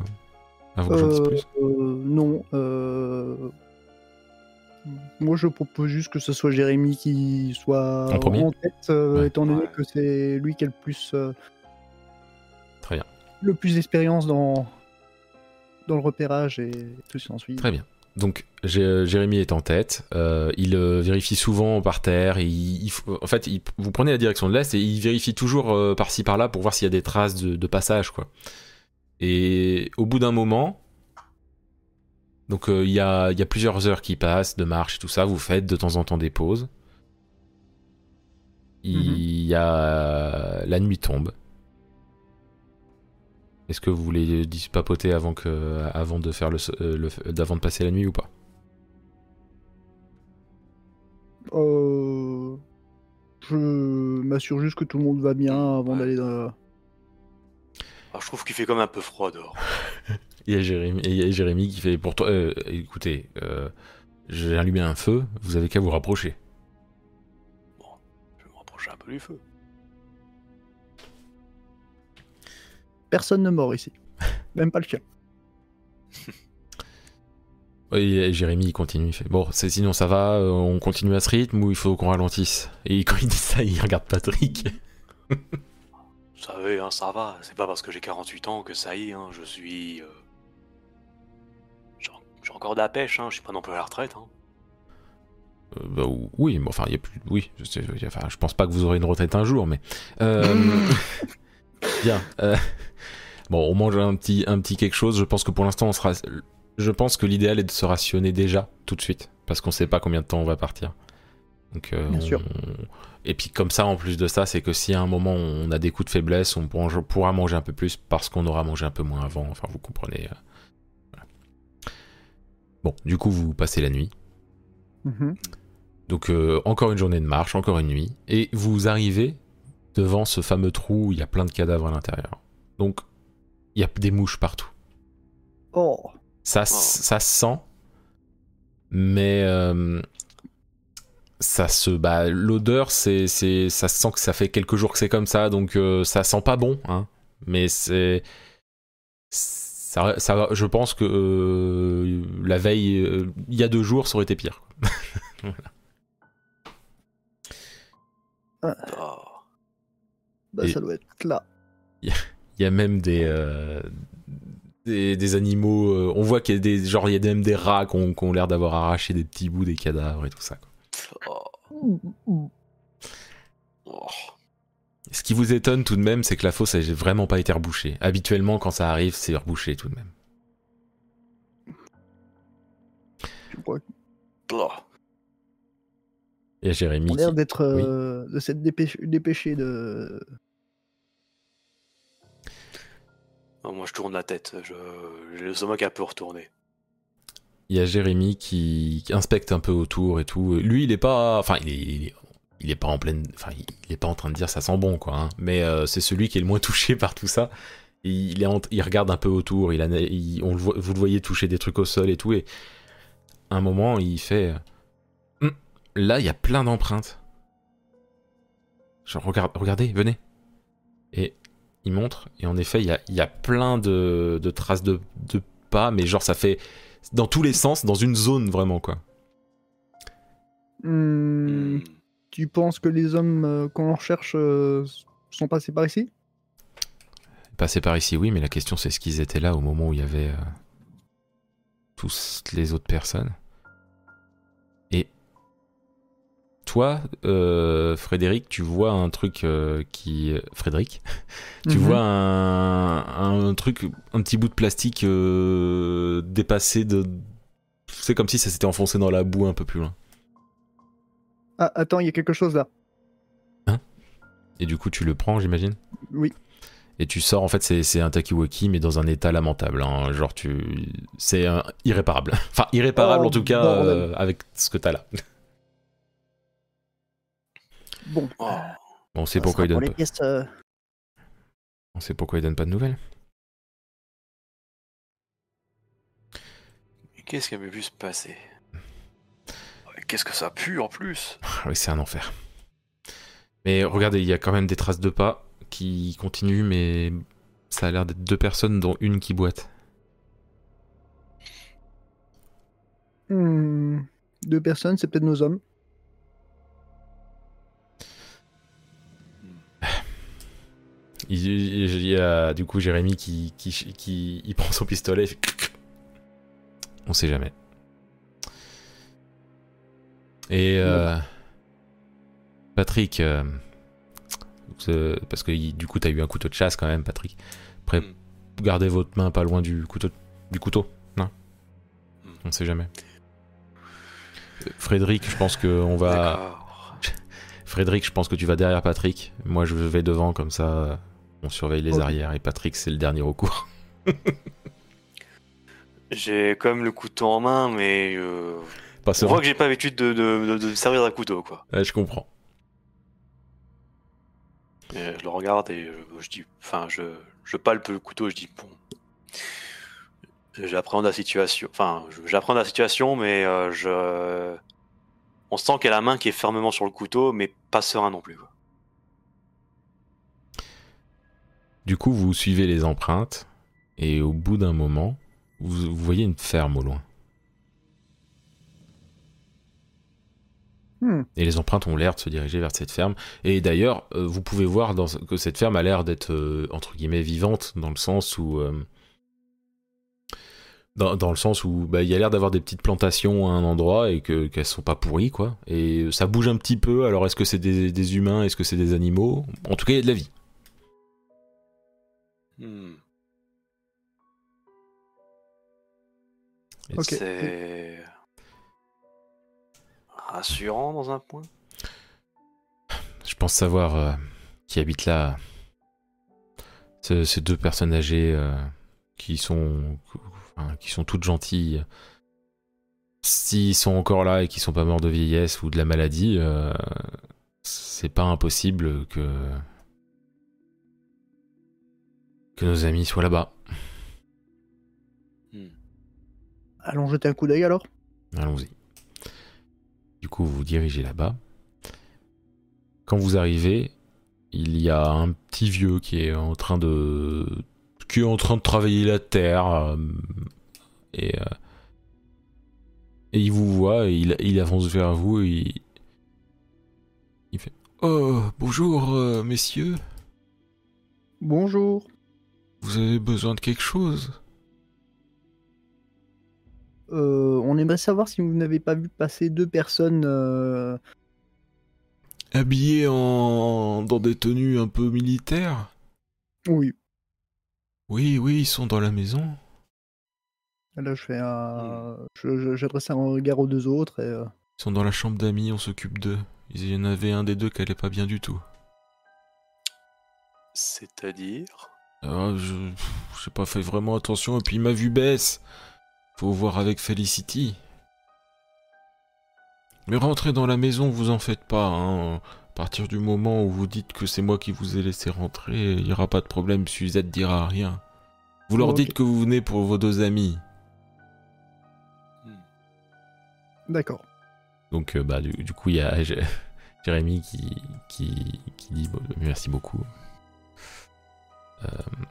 avant que j'en dise Euh, plus? Euh, non. euh, Moi, je propose juste que ce soit Jérémy qui soit En premier tête, euh, Ouais. étant donné Ouais. que c'est lui qui a le plus, euh, Très bien, le plus d'expérience dans, dans le repérage et tout ce qui s'ensuit. très bien. Donc Jé- Jérémy est en tête, euh, il euh, vérifie souvent par terre, il, il en fait il- vous prenez la direction de l'est et il vérifie toujours euh, par-ci par-là pour voir s'il y a des traces de, de passage quoi. Et au bout d'un moment, donc il y, a, il y a plusieurs heures qui passent de marche et tout ça, vous faites de temps en temps des pauses. Il y a la nuit tombe. Est-ce que vous voulez papoter avant que avant de faire le, euh, le- d'avant de passer la nuit ou pas? Euh, je m'assure juste que tout le monde va bien avant Ouais. d'aller dans. Alors, je trouve qu'il fait comme un peu froid dehors. Il y a Jérémy, il y a Jérémy qui fait pour toi. euh, écoutez, euh, j'ai allumé un feu. Vous avez qu'à vous rapprocher. Je vais me rapprocher un peu du feu. Personne ne mort ici. Même pas le chien. Et Jérémy il continue. Il fait bon, c'est- sinon ça va. euh, on continue à ce rythme ou il faut qu'on ralentisse? Et quand il dit ça, il regarde Patrick. Vous savez, hein, ça va. C'est pas parce que j'ai 48 ans que ça y est, hein, je suis. euh, J'ai encore de la pêche, hein, je suis pas non plus à la retraite. Hein. Euh, bah, oui, mais enfin, il y a plus. Oui, je, sais- enfin, je pense pas que vous aurez une retraite un jour, mais. euh, bien. Bon, on mange un petit, un petit quelque chose. Je pense que pour l'instant, on sera. Je pense que l'idéal est de se rationner déjà, tout de suite, parce qu'on sait pas combien de temps on va partir. Donc, euh, Bien sûr. on- Et puis comme ça, en plus de ça, c'est que si à un moment on a des coups de faiblesse, on pourra- manger un peu plus parce qu'on aura mangé un peu moins avant. Enfin, vous comprenez. euh, voilà. Bon, du coup, vous passez la nuit. Mhm. Donc euh, encore une journée de marche, encore une nuit, et vous arrivez devant ce fameux trou où il y a plein de cadavres à l'intérieur. Donc il y a des mouches partout. Oh. Ça, s- ça se sent, mais euh, ça se, bah, l'odeur, c'est, c'est, ça se sent que ça fait quelques jours que c'est comme ça, donc euh, ça sent pas bon, hein. Mais c'est, ça, ça, va- je pense que euh, la veille, euh, il y a deux jours, ça aurait été pire. Ah. Bah, Et- ça doit être là. Il y a même des, euh, des, des animaux. euh, on voit qu'il y a des, genre, il y a même des rats qui ont, qui ont l'air d'avoir arraché des petits bouts des cadavres et tout ça. quoi. Oh. Ce qui vous étonne tout de même, c'est que la fosse n'a vraiment pas été rebouchée. Habituellement, quand ça arrive, c'est rebouché tout de même. Oh. Il y a Jérémy. qu'on a qui- l'air d'être euh, de s'être dépêché, dépêché de. Moi, je tourne la tête. Je... J'ai le stomac un peu retourné. Il y a Jérémy qui, inspecte un peu autour et tout. Lui, il est pas, enfin, il il est, pas en pleine, enfin, il est pas en train de dire ça sent bon, quoi. hein. Mais euh, c'est celui qui est le moins touché par tout ça. Il est, il regarde un peu autour. Il, a, on le voit- vous le voyez toucher des trucs au sol et tout. Et à un moment, il fait, euh, Hum, là, il y a plein d'empreintes. Regardez, venez. Et il montre. Et en effet, il y a, y a plein de, de traces de, de pas, mais genre ça fait dans tous les sens, dans une zone vraiment quoi. Hmm, tu penses que les hommes euh, qu'on recherche euh, sont passés par ici? Passer par ici, oui, mais la question c'est est-ce qu'ils étaient là au moment où il y avait euh, tous les autres personnes? Toi, euh, Frédéric, tu vois un truc euh, qui, Frédéric, tu Mhm. vois un, un truc, un petit bout de plastique euh, dépassé de. C'est comme si ça s'était enfoncé dans la boue un peu plus loin. Ah, attends, il y a quelque chose là. Et du coup, tu le prends, j'imagine? Oui. Et tu sors, en fait, c'est un Takiwaki, mais dans un état lamentable. hein. Genre, tu. C'est irréparable. Enfin, irréparable Oh, en tout cas, avec ce que t'as là. Bon. Oh. On sait ça pourquoi il donne pour pas. les pièces, euh, On sait pourquoi il donne pas de nouvelles. Qu'est-ce qui avait pu se passer? Qu'est-ce que ça pue en plus? Ah oui, c'est un enfer. Mais regardez, il y a quand même des traces de pas qui continuent, mais ça a l'air d'être deux personnes, dont une qui boite. hmm, Deux personnes, c'est peut-être nos hommes. Il, y a du coup Jérémy qui, qui, qui- il prend son pistolet. fait On sait jamais. Et euh, Patrick, euh, parce que du coup t'as eu un couteau de chasse quand même, Patrick. Mm. gardez votre main pas loin du couteau, du couteau, non? Mm. On sait jamais. Frédéric, je pense que on va. Frédéric, je pense que tu vas derrière Patrick. Moi, je vais devant, comme ça, on surveille les arrières. Et Patrick, c'est le dernier recours. J'ai quand même le couteau en main, mais euh, Pas on serein. voit que j'ai pas l'habitude de, de, de, de servir d'un couteau, quoi. Ouais, je comprends. Et je le regarde et je, je dis, enfin, je, je palpe le couteau, je dis bon, j'appréhende la situation, enfin, j'appréhende la situation, mais euh, je, on sent qu'il y a la main qui est fermement sur le couteau, mais pas serein non plus. Quoi. Du coup, vous suivez les empreintes. Et au bout d'un moment, vous, vous voyez une ferme au loin. Hmm. Et les empreintes ont l'air de se diriger vers cette ferme. Et d'ailleurs, euh, vous pouvez voir dans ce- que cette ferme a l'air d'être, euh, entre guillemets, vivante, dans le sens où... euh, dans, dans le sens où bah, il y a l'air d'avoir des petites plantations à un endroit et que qu'elles sont pas pourries, quoi. Et ça bouge un petit peu. Alors, est-ce que c'est des, des humains? Est-ce que c'est des animaux? En tout cas, il y a de la vie. Hmm. C'est rassurant dans un point. Je pense savoir euh, qui habite là. Ce- Ces deux personnes âgées euh, qui sont enfin, qui sont toutes gentilles. S'ils sont encore là et qui sont pas morts de vieillesse ou de la maladie, euh, c'est pas impossible que que nos amis soient là-bas. Hmm. Allons jeter un coup d'œil alors. Allons-y. Du coup, vous vous dirigez là-bas. Quand vous arrivez, il y a un petit vieux qui est en train de qui est en train de travailler la terre euh, et euh, et il vous voit et il, il avance vers vous et il, il fait Oh bonjour euh, messieurs, Bonjour. Vous avez besoin de quelque chose? Euh, on aimerait savoir si vous n'avez pas vu passer deux personnes. euh, Habillés en dans des tenues un peu militaires? Oui. Oui oui ils sont dans la maison. Là, je fais un. je- je- J'adresse un regard aux deux autres et. euh, Ils sont dans la chambre d'amis, on s'occupe d'eux. Il y en avait un des deux qui allait pas bien du tout. C'est-à-dire? Alors, je j'ai pas fait vraiment attention et puis m'a vu baisse. Faut voir avec Felicity. Mais rentrez dans la maison, vous en faites pas. Hein. À partir du moment où vous dites que c'est moi qui vous ai laissé rentrer, il y aura pas de problème. Suzette dira rien. Vous leur dites que vous venez pour vos deux amis. D'accord. Donc, euh, bah, du, du coup, il y a Jérémy qui, qui, qui dit bon, merci beaucoup. Euh,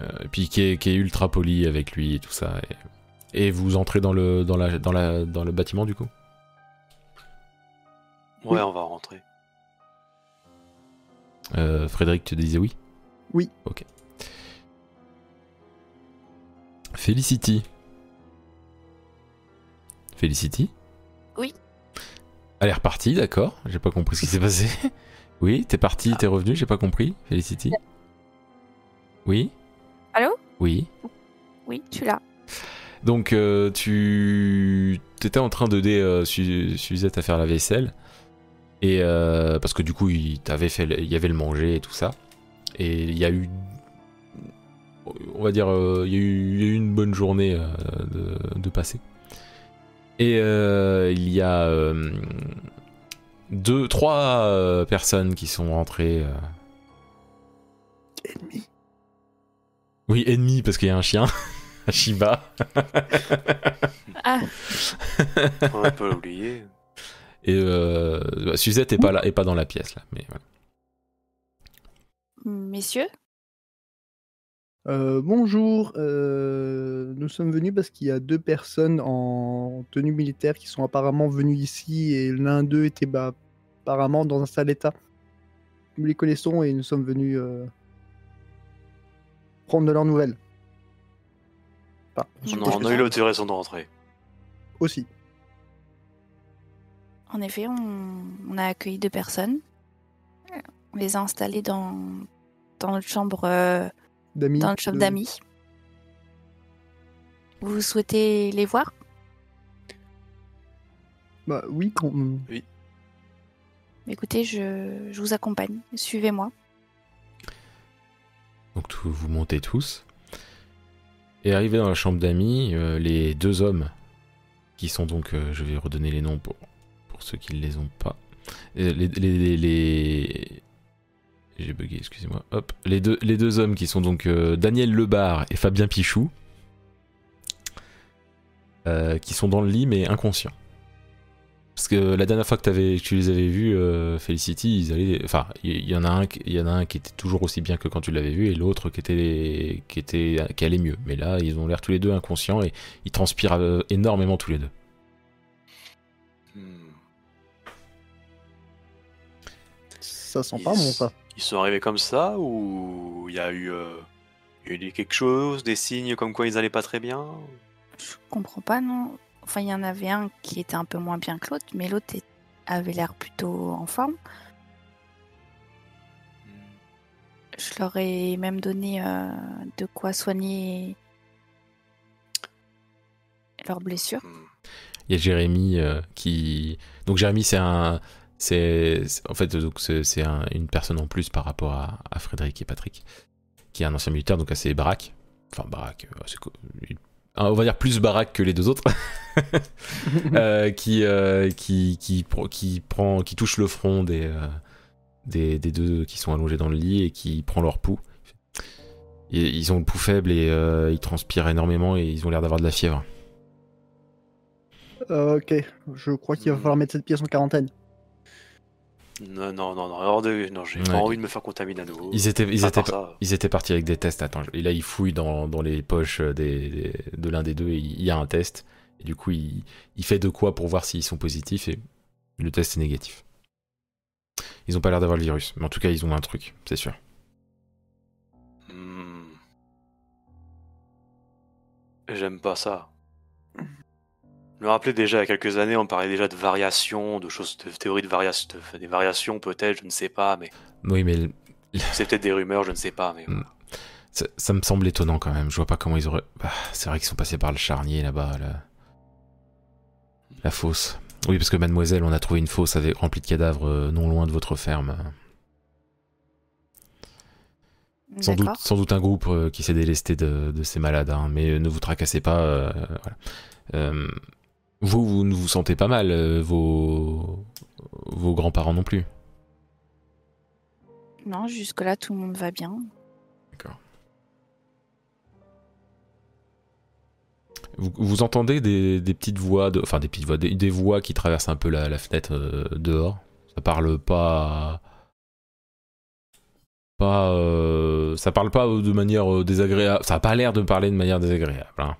Euh, et puis qui est, qui est ultra poli avec lui et tout ça. Et, et vous entrez dans le, dans, la, dans, la, dans le bâtiment du coup? Ouais, on va rentrer. Euh, Frédéric, tu disais oui? Oui. Ok. Felicity. Felicity? Oui. Elle est repartie, d'accord. J'ai pas compris ce qui s'est passé. Oui, t'es parti, t'es revenu, j'ai pas compris. Felicity? Oui Allô? Oui. Oui, je suis là. Donc, euh, tu étais en train d'aider euh, Su- Suzette à faire la vaisselle. Et euh, parce que du coup, il t'avait fait, le- il y avait le manger et tout ça. Et il y a eu, on va dire, euh, il y a eu, il y a eu une bonne journée euh, de, de passer. Et euh, il y a euh, deux, trois euh, personnes qui sont rentrées. euh, Ennemi. Oui, ennemis parce qu'il y a un chien, un Shiba. Ah, On peut l'oublier. Et euh, bah, Suzette est pas là, est pas dans la pièce là, mais voilà. messieurs? Euh, bonjour, euh, nous sommes venus parce qu'il y a deux personnes en tenue militaire qui sont apparemment venues ici et l'un d'eux était bah, apparemment dans un sale état. Nous les connaissons et nous sommes venus euh, prendre de leurs nouvelles. Enfin, On, a- on a eu l'autre raison de rentrer. aussi. En effet, on, on a accueilli deux personnes. On les a installées dans, dans notre chambre, euh, D'amis. dans notre chambre de- d'amis. Vous souhaitez les voir? Bah oui, on- Écoutez, je, je vous accompagne. Suivez-moi. Donc vous montez tous. Et arrivé dans la chambre d'amis, euh, les deux hommes, qui sont donc, euh, je vais redonner les noms pour, pour ceux qui ne les ont pas. Euh, Les, J'ai bugué, excusez-moi. Hop. Les deux, les deux hommes qui sont donc Daniel Lebar et Fabien Pichou, qui sont dans le lit mais inconscients. Parce que la dernière fois que, t'avais- que tu les avais vus, euh, Felicity, ils allaient. Enfin, il y, y en a un, qui- il y en a un qui était toujours aussi bien que quand tu l'avais vu, et l'autre qui était, qui était, qui allait mieux. Mais là, ils ont l'air tous les deux inconscients et ils transpirent euh, énormément tous les deux. Hmm. ça sent Ils- pas bon ça. Ils sont arrivés comme ça ou il y a eu, euh, il y a eu quelque chose, des signes comme quoi ils allaient pas très bien Je comprends pas, non Enfin, il y en avait un qui était un peu moins bien que l'autre, mais l'autre avait l'air plutôt en forme. Je leur ai même donné euh, de quoi soigner leurs blessures. Hmm. Il y a Jérémy euh, qui. Donc Jérémy, c'est un. C'est en fait donc c'est c'est un- une personne en plus par rapport à, à Frédéric et Patrick, qui est un ancien militaire donc assez baraque. Enfin baraque, euh, c'est quoi- il- on va dire plus baraque que les deux autres, Euh, qui, euh, qui qui pro- qui prend qui touche le front des euh, des, des deux qui sont allongés dans le lit et qui prend leur pouls. Et ils ont le pouls faible et euh, ils transpirent énormément et ils ont l'air d'avoir de la fièvre. Euh, ok, je crois qu'il va falloir mettre cette pièce en quarantaine. Non, non, non, non, hors de- non j'ai pas Ouais. envie de me faire contaminer à nouveau. Ils étaient, ils étaient, ça, Ils étaient partis avec des tests. Attends, et là ils fouillent dans, dans les poches des, des- de l'un des deux et il y a un test. Et du coup, il, il fait de quoi pour voir s'ils sont positifs et le test est négatif. Ils ont pas l'air d'avoir le virus, mais en tout cas, ils ont un truc, c'est sûr. hmm. J'aime pas ça. Je me rappelais déjà il y a quelques années, on parlait déjà de variations, de choses, de théories de variations, de- des variations peut-être, je ne sais pas, mais Oui, mais c'est peut-être des rumeurs, je ne sais pas, mais Mm. ça, ça me semble étonnant quand même. Je vois pas comment ils auraient. Bah, c'est vrai qu'ils sont passés par le charnier là-bas, la... la fosse. Oui, parce que mademoiselle, on a trouvé une fosse avec, remplie de cadavres euh, non loin de votre ferme. Sans doute, D'accord. sans doute un groupe euh, qui s'est délesté de, de ces malades, hein, mais euh, ne vous tracassez pas. euh, voilà. Vous, vous ne vous sentez pas mal, euh, vos, vos grands-parents non plus. Non, jusque-là, tout le monde va bien. D'accord. Vous, vous entendez des, des petites voix, de, enfin des petites voix, des, des voix qui traversent un peu la, la fenêtre euh, dehors. Ça parle pas, pas, euh, ça parle pas de manière désagréable. Ça a pas l'air de parler de manière désagréable. hein.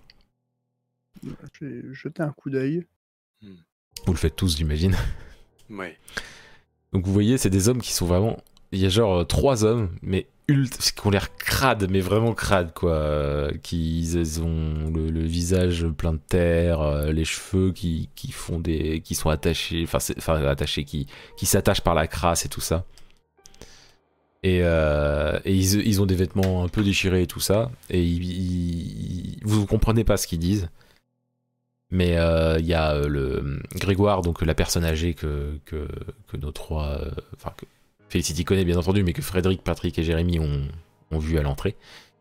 J'ai jeté un coup d'œil. Vous le faites tous, j'imagine. Ouais. Donc vous voyez, c'est des hommes qui sont vraiment. Il y a genre euh, trois hommes, mais ult... qui ont l'air crades, mais vraiment crades, quoi. euh, Qui ils ont le, le visage plein de terre, euh, les cheveux qui, qui font des. qui sont attachés, enfin, enfin attachés, qui, qui s'attachent par la crasse et tout ça. Et, euh, et ils, ils ont des vêtements un peu déchirés et tout ça. Et ils, ils- vous comprenez pas ce qu'ils disent. Mais euh, il y a euh, Grégoire, donc la personne âgée que, nos trois. euh, Enfin, que Felicity connaît bien entendu, mais que Frédéric, Patrick et Jérémy ont, ont vu à l'entrée.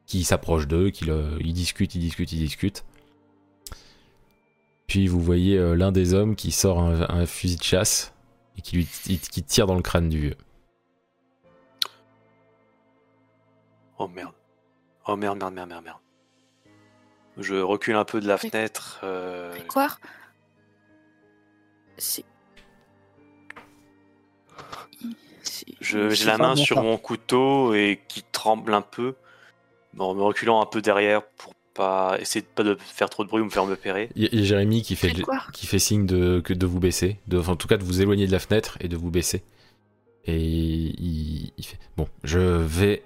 Qui s'approche d'eux, qui le- ils discutent, ils discutent, ils discutent. Puis vous voyez l'un des hommes qui sort un, fusil de chasse et qui, qui tire dans le crâne du vieux. Oh merde. Oh merde, merde, merde, merde, merde. Je recule un peu de la fenêtre. euh. C'est- je- J'ai la main sur mon couteau et qui tremble un peu. En me reculant un peu derrière pour pas essayer de pas de faire trop de bruit ou me faire me pérer. Il y, a- Jérémy qui fait, qui fait signe de, que de vous baisser, de, enfin, en tout cas de vous éloigner de la fenêtre et de vous baisser. Et il, il fait Bon, je vais.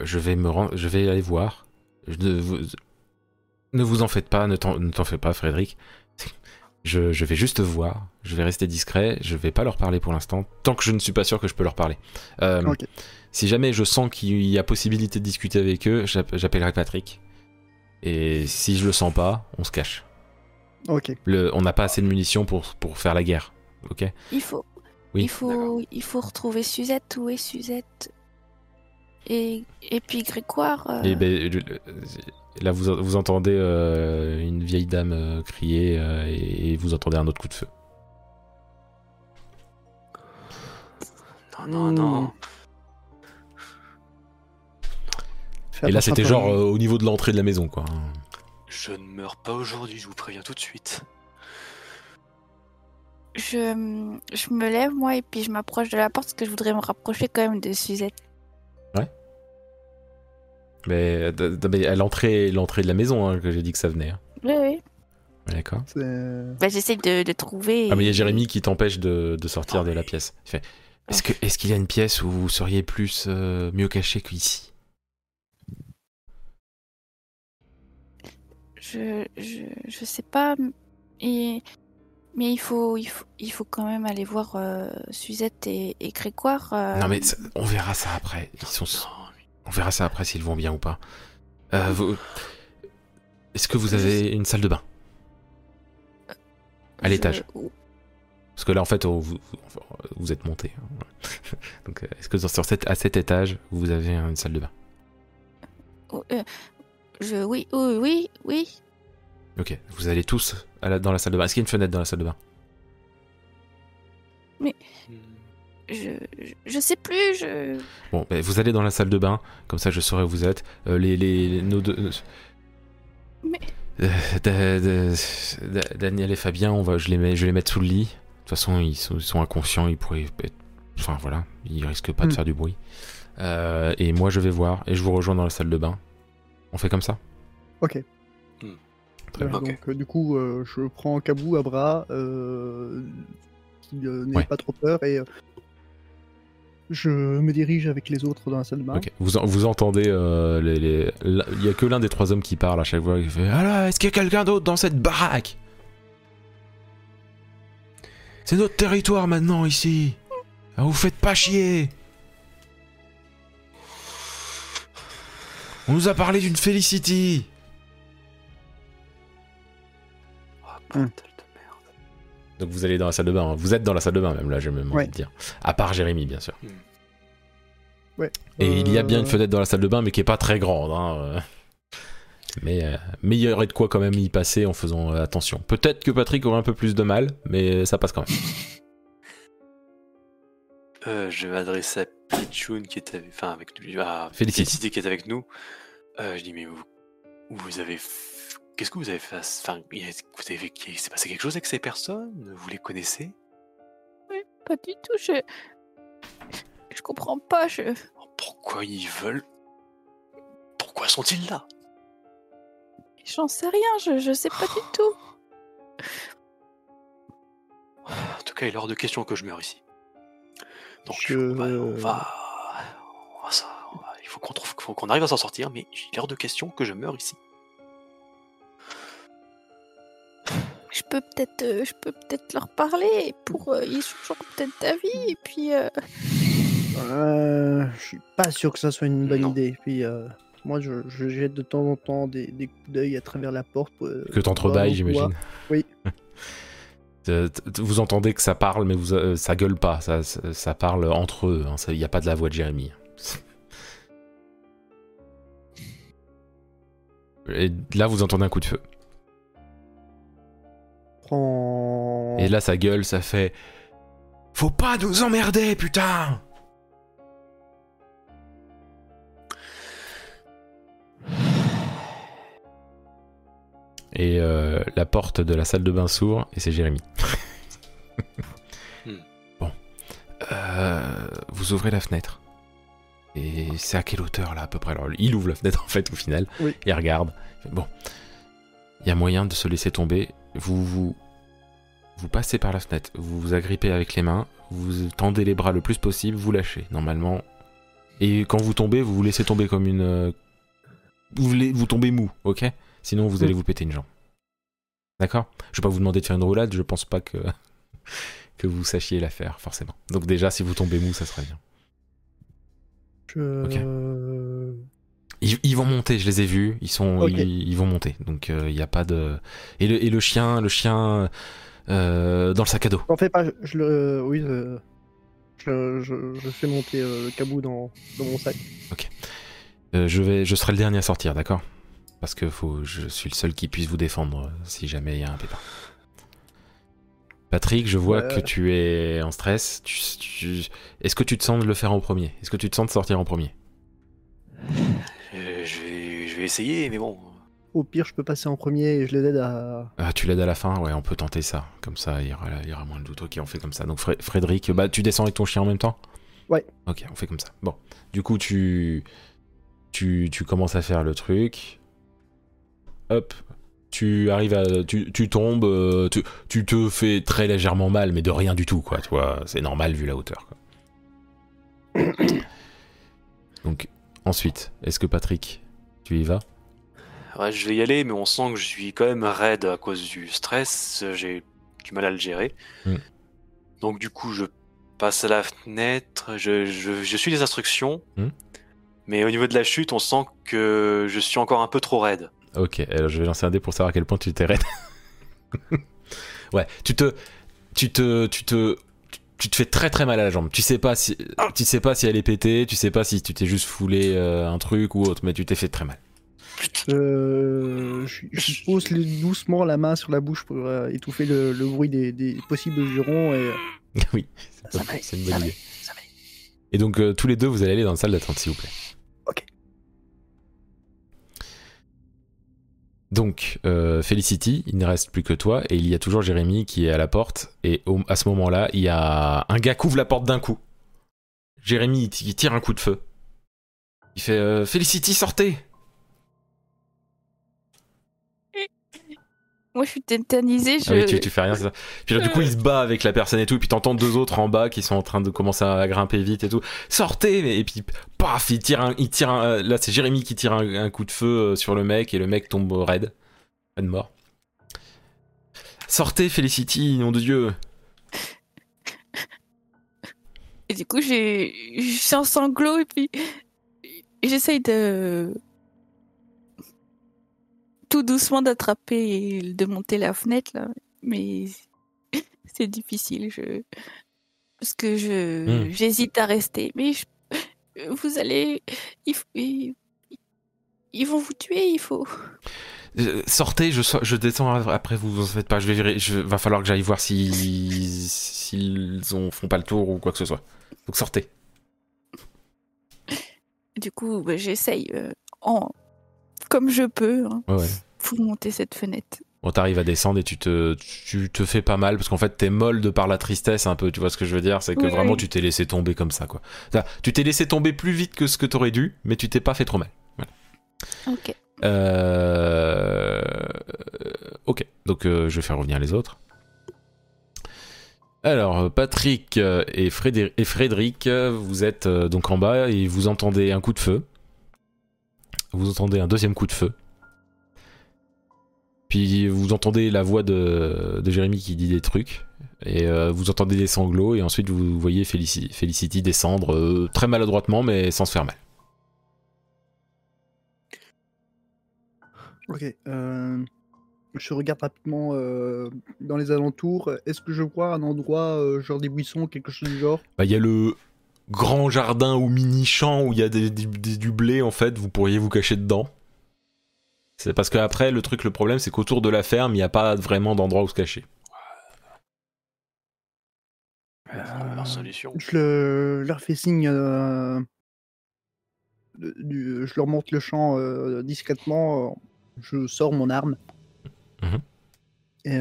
Je vais me rendre. Je vais aller voir. Je vous, ne vous en faites pas, ne t'en fais pas, Frédéric. Je, je vais juste voir. Je vais rester discret. Je vais pas leur parler pour l'instant. Tant que je ne suis pas sûr que je peux leur parler. Euh. Si jamais je sens qu'il y a possibilité de discuter avec eux, j'app- j'appellerai Patrick. Et si je le sens pas, on se cache. Ok. Le, on n'a pas assez de munitions pour, pour faire la guerre. Ok? Il faut. Oui, il faut, il faut retrouver Suzette. Où est Suzette? Et, et puis Grégoire. euh, Et ben, le- là, vous, vous entendez euh, une vieille dame euh, crier euh, et, et vous entendez un autre coup de feu. Non, non, non. Fais et là, c'était genre euh, au niveau de l'entrée de la maison, quoi. Je ne meurs pas aujourd'hui, je vous préviens tout de suite. je, je me lève, moi, et puis je m'approche de la porte parce que je voudrais me rapprocher quand même de Suzette. Mais, à l'entrée, l'entrée de la maison, hein, que j'ai dit que ça venait. hein. Oui, oui. D'accord? C'est- Bah, J'essaie de, de trouver. Ah, mais il y a Jérémy qui t'empêche de, de sortir Non, de la pièce. Il fait Est-ce que- est-ce qu'il y a une pièce où vous seriez plus euh, mieux caché qu'ici? Je, je, je sais pas. Et, mais il faut, il, faut, il faut quand même aller voir euh, Suzette et, et Grégoire. euh, Non, mais ça- on verra ça après. Ils sont, On verra ça après s'ils vont bien ou pas. Euh, vous- Est-ce que vous avez une salle de bain? À l'étage. Parce que là, en fait, on- vous, êtes monté. Donc, euh, est-ce que sur cet, à cet étage, vous avez une salle de bain? Oh, euh, je, oui, oui, oui, oui. Ok, vous allez tous à la- dans la salle de bain. Est-ce qu'il y a une fenêtre dans la salle de bain? Hmm. Je, je, je sais plus. Je. Bon, ben, vous allez dans la salle de bain, comme ça je saurai où vous êtes. Euh, les, les, nos deux. Mais- Euh, Da- Da- Da- Daniel et Fabien, on va, je, les mets, je vais les mettre sous le lit. De toute façon, ils sont, ils sont inconscients, ils pourraient être. Enfin voilà, ils risquent pas de Hmm. faire du bruit. Euh, et moi je vais voir, et je vous rejoins dans la salle de bain. On fait comme ça? Ok. Très bien. Donc, du coup, euh, je prends Kabou à bras, euh, qui euh, n'ait Ouais. pas trop peur, et euh, je me dirige avec les autres dans la salle de bain. Ok. Vous, en- vous entendez, euh, les, les- la- il y a que l'un des trois hommes qui parle à chaque fois. Il fait Alors, est-ce qu'il y a quelqu'un d'autre dans cette baraque? C'est notre territoire maintenant ici. Ah, vous faites pas chier. On nous a parlé d'une Felicity. Ah, merde. Donc vous allez dans la salle de bain. hein. Vous êtes dans la salle de bain même là, j'ai même envie Ouais. de dire. À part Jérémy, bien sûr. Ouais. Et il y a bien une Euh, fenêtre dans la salle de bain, mais qui est pas très grande. hein, euh. Mais euh, mais il y aurait de quoi quand même y passer en faisant euh, attention. Peut-être que Patrick aurait un peu plus de mal, mais ça passe quand même. Euh, je vais m'adresser à Pichoun qui est avec, enfin avec lui, à. Félicité qui est avec nous. Euh, je dis mais vous, vous avez, qu'est-ce que vous avez fait à ce- Enfin, vous avez, il s'est passé quelque chose avec ces personnes? Vous les connaissez? Pas du tout. Je. Je comprends pas. Je. Oh Pourquoi ils veulent Pourquoi sont-ils là? J'en sais rien, je, je sais pas du tout. En tout cas, il est hors de question que je meure ici. Donc, Je- on va, on va- on va ça- on va- il faut qu'on trouve, faut qu'on arrive à s'en sortir, mais il est hors de question que je meure ici. Je peux peut-être euh, je peux peut-être leur parler pour euh, ils changeront peut-être d'avis et puis euh, Euh, je suis pas sûr que ça soit une bonne Non. idée. Puis euh, moi, je, je jette de temps en temps des, des coups d'œil à travers la porte. pour, Que t'entrebâilles, j'imagine. Oui. Euh, t- t- Vous entendez que ça parle, mais vous, euh, ça gueule pas. Ça, ça, ça parle entre eux. Il n'y a pas de la voix de Jérémy. Et là, vous entendez un coup de feu. Prends... Et là, ça gueule, ça fait Faut pas nous emmerder, putain Et euh, la porte de la salle de bain s'ouvre et c'est Jérémy. Hmm. Bon. Euh, vous ouvrez la fenêtre. Et c'est à quelle hauteur là à peu près? Alors il ouvre la fenêtre en fait au final. Oui. Il regarde. Bon. Il y a moyen de se laisser tomber. Vous vous vous passez par la fenêtre. Vous vous agrippez avec les mains. Vous tendez les bras le plus possible. Vous lâchez normalement. Et quand vous tombez, vous vous laissez tomber comme une. euh, Vous, vous tombez mou, ok? Sinon vous allez vous péter une jambe. D'accord? Je vais pas vous demander de faire une roulade. Je pense pas que que vous sachiez la faire forcément. Donc déjà, si vous tombez mou, ça serait bien. Je... Ils, ils vont monter, je les ai vus. Ils sont, Ok. ils, ils vont monter. Donc il n'y a pas de. Et le, et le chien, le chien euh, dans le sac à dos. T'en fais pas, je, je le... Oui, je, je, je- je fais monter euh, le cabou dans, dans mon sac. Euh, je vais, je serai le dernier à sortir, d'accord? Parce que faut, je suis le seul qui puisse vous défendre euh, si jamais il y a un pépin. Patrick, je vois que tu es en stress. Tu, tu- Est-ce que tu te sens de le faire en premier? Est-ce que tu te sens de sortir en premier? Euh, vais, essayer, mais bon. Au pire, je peux passer en premier et je les aide à... Ah, tu l'aides à la fin Ouais, on peut tenter ça. Comme ça, il y aura, il y aura moins de doute. Ok, on fait comme ça. Donc Fré- Frédéric, bah, tu descends avec ton chien en même temps? Ouais. Ok, on fait comme ça. Bon, du coup, tu, tu, tu commences à faire le truc. Hop, tu arrives à, tu, tu tombes, euh, tu, tu te fais très légèrement mal, mais de rien du tout, quoi. Tu vois, c'est normal vu la hauteur. Quoi. Donc, ensuite, est-ce que Patrick, tu y vas? Ouais, je vais y aller, mais on sent que je suis quand même raide à cause du stress. J'ai du mal à le gérer. Mm. Donc du coup, je passe à la fenêtre. Je, je- je suis les instructions. Mm. Mais au niveau de la chute, on sent que je suis encore un peu trop raide. Ok, alors je vais lancer un dé pour savoir à quel point tu t'es raide. ouais, tu te, tu te, tu te, tu te fais très très mal à la jambe. Tu sais pas si, tu sais pas si elle est pétée, tu sais pas si tu t'es juste foulé euh, un truc ou autre, mais tu t'es fait très mal. Euh, je, je pose doucement la main sur la bouche pour euh, étouffer le, le bruit des, des possibles jurons et... oui, Ça va aller, c'est une ça bonne va idée. ça va aller. Et donc euh, tous les deux, vous allez aller dans la salle d'attente, s'il vous plaît. Donc, euh, Felicity, il ne reste plus que toi, et il y a toujours Jérémy qui est à la porte, et à ce moment-là, il y a un gars qui ouvre la porte d'un coup. Jérémy, il tire un coup de feu. Il fait euh, Felicity, sortez Moi je suis tétanisée, je Ah oui, tu, tu fais rien, c'est ça. Puis là, du coup, il se bat avec la personne et tout, et puis t'entends deux autres en bas qui sont en train de commencer à grimper vite et tout. Sortez Et puis, paf, il tire un. Il tire un euh, là, c'est Jérémy qui tire un, un coup de feu euh, sur le mec, et le mec tombe raide. Raide mort. Sortez, Felicity, nom de Dieu Et du coup, j'ai, je suis en sanglots et puis j'essaye de tout doucement d'attraper et de monter la fenêtre là, mais c'est difficile. Je parce que je Hmm. j'hésite à rester, mais je- vous allez, il faut- ils, vont vous tuer, il faut. Euh, Sortez, je, so- je descends après vous, vous en faites pas. Je vais je, va falloir que j'aille voir si s'ils ont font pas le tour ou quoi que ce soit. Donc sortez. Du coup, bah, j'essaye euh, en comme je peux hein, Ouais, pour monter cette fenêtre. Bon, t'arrives à descendre et tu te, tu te fais pas mal parce qu'en fait t'es molle de par la tristesse un peu. Tu vois ce que je veux dire? C'est que Oui, vraiment oui. tu t'es laissé tomber comme ça quoi. Tu t'es laissé tomber plus vite que ce que t'aurais dû, mais tu t'es pas fait trop mal. Ok. Euh... Ok, donc euh, je vais faire revenir les autres. Alors, Patrick et, Frédé- et Frédéric, vous êtes euh, donc en bas et vous entendez un coup de feu. Vous entendez un deuxième coup de feu. Puis vous entendez la voix de, de Jérémy qui dit des trucs. Et euh, vous entendez des sanglots. Et ensuite vous voyez Felicity descendre euh, très maladroitement, mais sans se faire mal. Ok. euh, je regarde rapidement dans les alentours. Est-ce que je vois un endroit, genre des buissons, quelque chose du genre? Bah, il y a le grand jardin ou mini champ où il y a des, des- des- du blé en fait, vous pourriez vous cacher dedans. C'est parce qu'après, le truc, le problème, c'est qu'autour de la ferme, il n'y a pas vraiment d'endroit où se cacher. Solution. Je le- leur fais signe. euh, du- je leur montre le champ euh, discrètement. euh, je sors mon arme. Mhm. Et,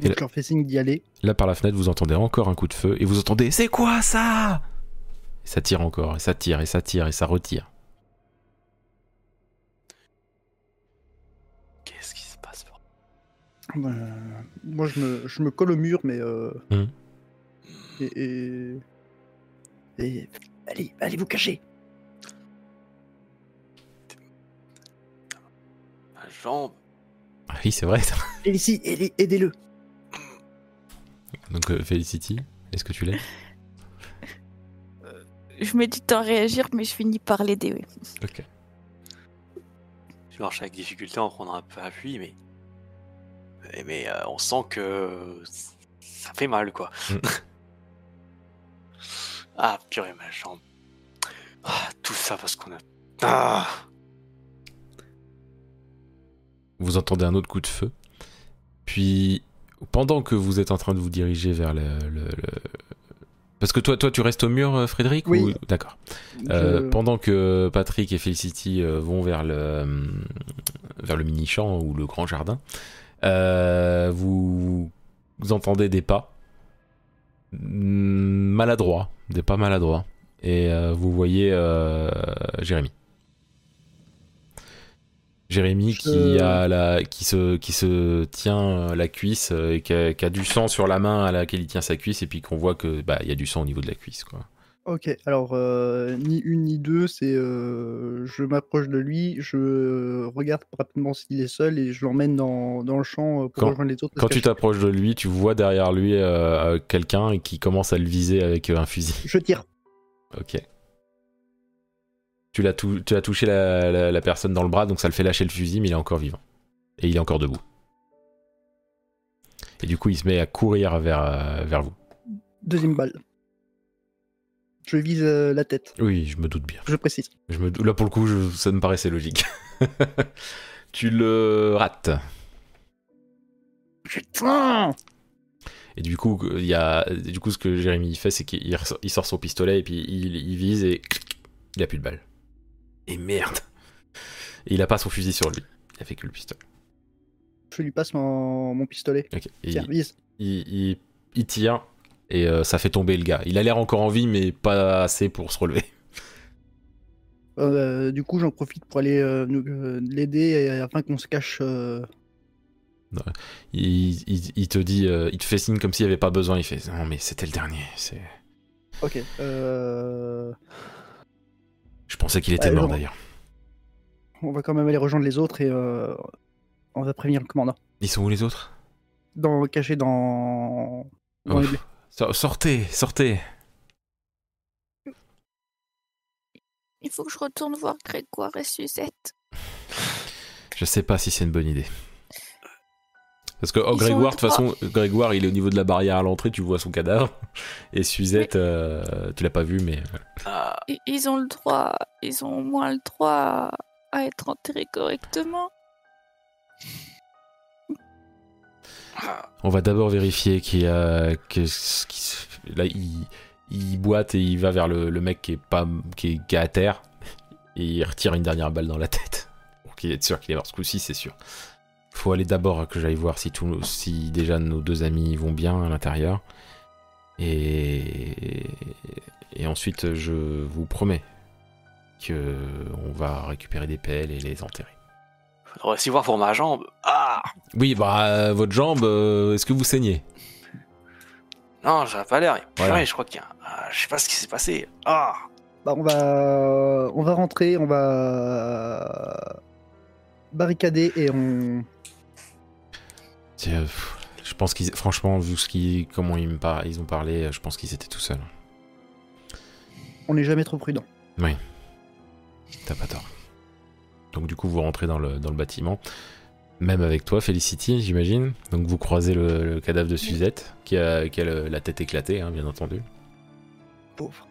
Et je là- leur fais signe d'y aller. Là, par la fenêtre, vous entendez encore un coup de feu et vous entendez C'est quoi ça? Et ça tire encore, et ça tire, et ça tire, et ça retire. Qu'est-ce qui se passe? Euh, moi, je me, je me colle au mur, mais. euh, Mhm. et, et, et- Allez, allez vous cacher. Ma jambe. Ah oui, c'est vrai. Et ici, aidez- aidez-le. Donc, euh, Felicity, est-ce que tu l'aides Je mets du temps à réagir, mais je finis par l'aider, oui. Ok. Je marche avec difficulté en prenant un peu appui, mais. Mais, mais, euh, on sent que. Ça fait mal, quoi. Mm. ah, purée, ma jambe. Ah, tout ça parce qu'on a. Ah Vous entendez un autre coup de feu. Puis, pendant que vous êtes en train de vous diriger vers le. le- le- Parce que toi, toi, tu restes au mur, euh, Frédéric Oui. ou- D'accord. Euh, pendant que Patrick et Felicity euh, vont vers le, vers le mini-champ ou le grand jardin, euh, vous, vous entendez des pas mm, maladroits, des pas maladroits, et euh, vous voyez euh, Jérémy. Qui, a la, qui, se, qui se tient la cuisse euh, et qui a, qui a du sang sur la main à laquelle il tient sa cuisse, et puis qu'on voit que bah, il y a du sang au niveau de la cuisse. Quoi. Ok, alors euh, ni une ni deux, c'est euh, je m'approche de lui, je regarde rapidement s'il est seul et je l'emmène dans, dans le champ euh, pour Quand- rejoindre les autres. Quand tu t'approches de lui, tu vois derrière lui euh, euh, quelqu'un qui commence à le viser avec euh, un fusil. Je tire. Ok. Tu l'as tou- touché la, la- la personne dans le bras, donc ça le fait lâcher le fusil, mais il est encore vivant. Et il est encore debout. Et du coup, il se met à courir vers, euh, vers vous. Deuxième balle. Je vise euh, la tête, Oui, je me doute bien. je précise. Je me, dou- là, pour le coup, je- ça me paraissait logique. tu le rates. Putain Et du coup, il y a, du coup, ce que Jérémy fait, c'est qu'il sort son pistolet et puis il, il vise et il a plus de balles. Et merde. Et il a pas son fusil sur lui. Il a fait que le pistolet. Je lui passe mon, mon pistolet. Ok. Et Tiens, il, vise. il- il- il tire et euh, ça fait tomber le gars. Il a l'air encore en vie, mais pas assez pour se relever. Euh, du coup, j'en profite pour aller euh, nous- euh, l'aider afin qu'on se cache. Il, te dit, il te fait signe comme s'il n'y avait pas besoin. Il fait non, mais c'était le dernier. C'est. Ok. Euh... Je pensais qu'il était Ouais, mort d'ailleurs. On va quand même aller rejoindre les autres et euh, on va prévenir le commandant. Ils sont où les autres? Dans, caché dans. dans les Oh. blés. So- Sortez, sortez. Il faut que je retourne voir Grégoire et Suzette. Je sais pas si c'est une bonne idée. Parce que oh, Grégoire, de toute façon, Grégoire, il est au niveau de la barrière à l'entrée, tu vois son cadavre. Et Suzette, euh, tu l'as pas vu, mais euh, Ah, Ils ont le droit, ils ont au moins le droit à- à être enterrés correctement. ah, on va d'abord vérifier qu'il y a là il, il boite et il va vers le, le mec qui est pas qui est, qui est à terre et il retire une dernière balle dans la tête pour qu'il est sûr qu'il est mort. Ce coup-ci, c'est sûr. Faut aller d'abord que j'aille voir si, tout, si déjà nos deux amis vont bien à l'intérieur. Et, et ensuite, je vous promets que on va récupérer des pelles et les enterrer. Faudrait aussi voir pour ma jambe. Ah Oui, bah, euh, votre jambe, euh, est-ce que vous saignez? Non, ça n'a pas l'air. Voilà. Je crois qu'il y a. ah, je sais pas ce qui s'est passé. Ah Bah, on va, on va rentrer, on va barricader et on. Euh, Je pense qu'ils, franchement, vu ce qu'ils, comment ils, me par- ils ont parlé, je pense qu'ils étaient tout seuls. On n'est jamais trop prudent. T'as pas tort. Donc du coup, vous rentrez dans le, dans le bâtiment. Même avec toi, Felicity, j'imagine. Donc vous croisez le, le cadavre de Suzette, qui a, qui a le- la tête éclatée, hein, bien entendu. Pauvre.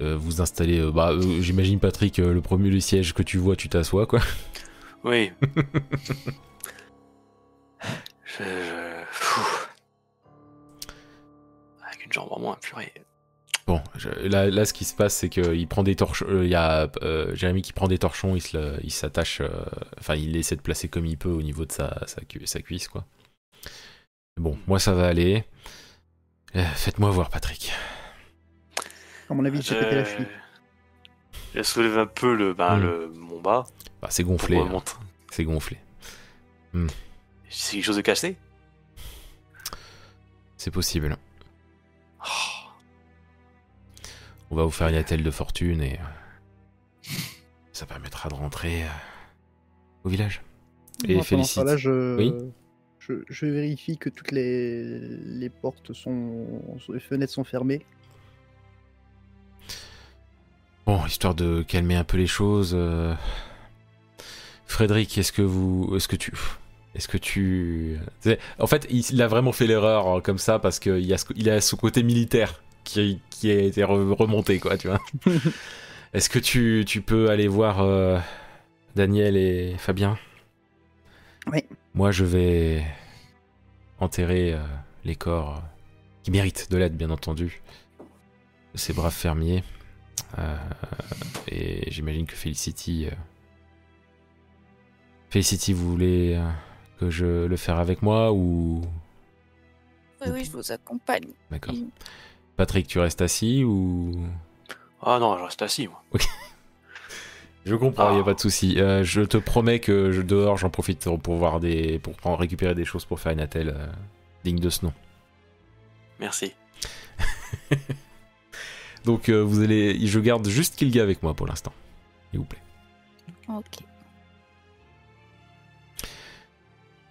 Vous installez, euh, bah, euh, j'imagine Patrick, euh, le premier du siège que tu vois, tu t'assois, quoi. Oui. je. Avec une jambe en moins, purée. Bon, je- là, là, ce qui se passe, c'est qu'il prend des torchons. Il y a euh, Jérémy qui prend des torchons, il le- s'attache. euh, Enfin, il essaie de placer comme il peut au niveau de sa, sa, cu- sa cuisse, quoi. Bon, moi, ça va aller. Euh, Faites-moi voir, Patrick. À mon avis, j'ai pété la cheville. Je soulève un peu le, ben, Hmm. le, mon bas. Bah, c'est gonflé. hein. C'est gonflé. C'est quelque chose de cassé C'est possible. Oh, On va vous faire une attelle de fortune et. euh, Ça permettra de rentrer euh, au village. Et Moi, félicite. je... Oui. je, je vérifie que toutes les, les portes sont. les fenêtres sont fermées. Bon, histoire de calmer un peu les choses. euh, Frédéric, est-ce que vous, est-ce que tu, est-ce que tu, en fait, il, a vraiment fait l'erreur hein, comme ça parce qu'il a, ce- il a ce côté militaire qui, qui a été re- remonté, quoi, tu vois. est-ce que tu, tu peux aller voir euh, Daniel et Fabien? Oui. Moi, je vais enterrer euh, les corps qui méritent de l'aide, bien entendu, de ces braves fermiers. Euh, et j'imagine que Felicity. euh, Felicity, vous voulez euh, que je le fasse avec moi ou? Oui, oui, je vous accompagne. D'accord. Oui. Patrick, tu restes assis ou? Ah non, je reste assis, moi. Je comprends, il Ah. a pas de souci. Euh, je te promets que je, dehors, j'en profite pour voir des, pour prendre, récupérer des choses pour faire une attelle euh, digne de ce nom. Merci. Donc euh, vous allez, je garde juste Kilga avec moi pour l'instant, s'il vous plaît. Ok.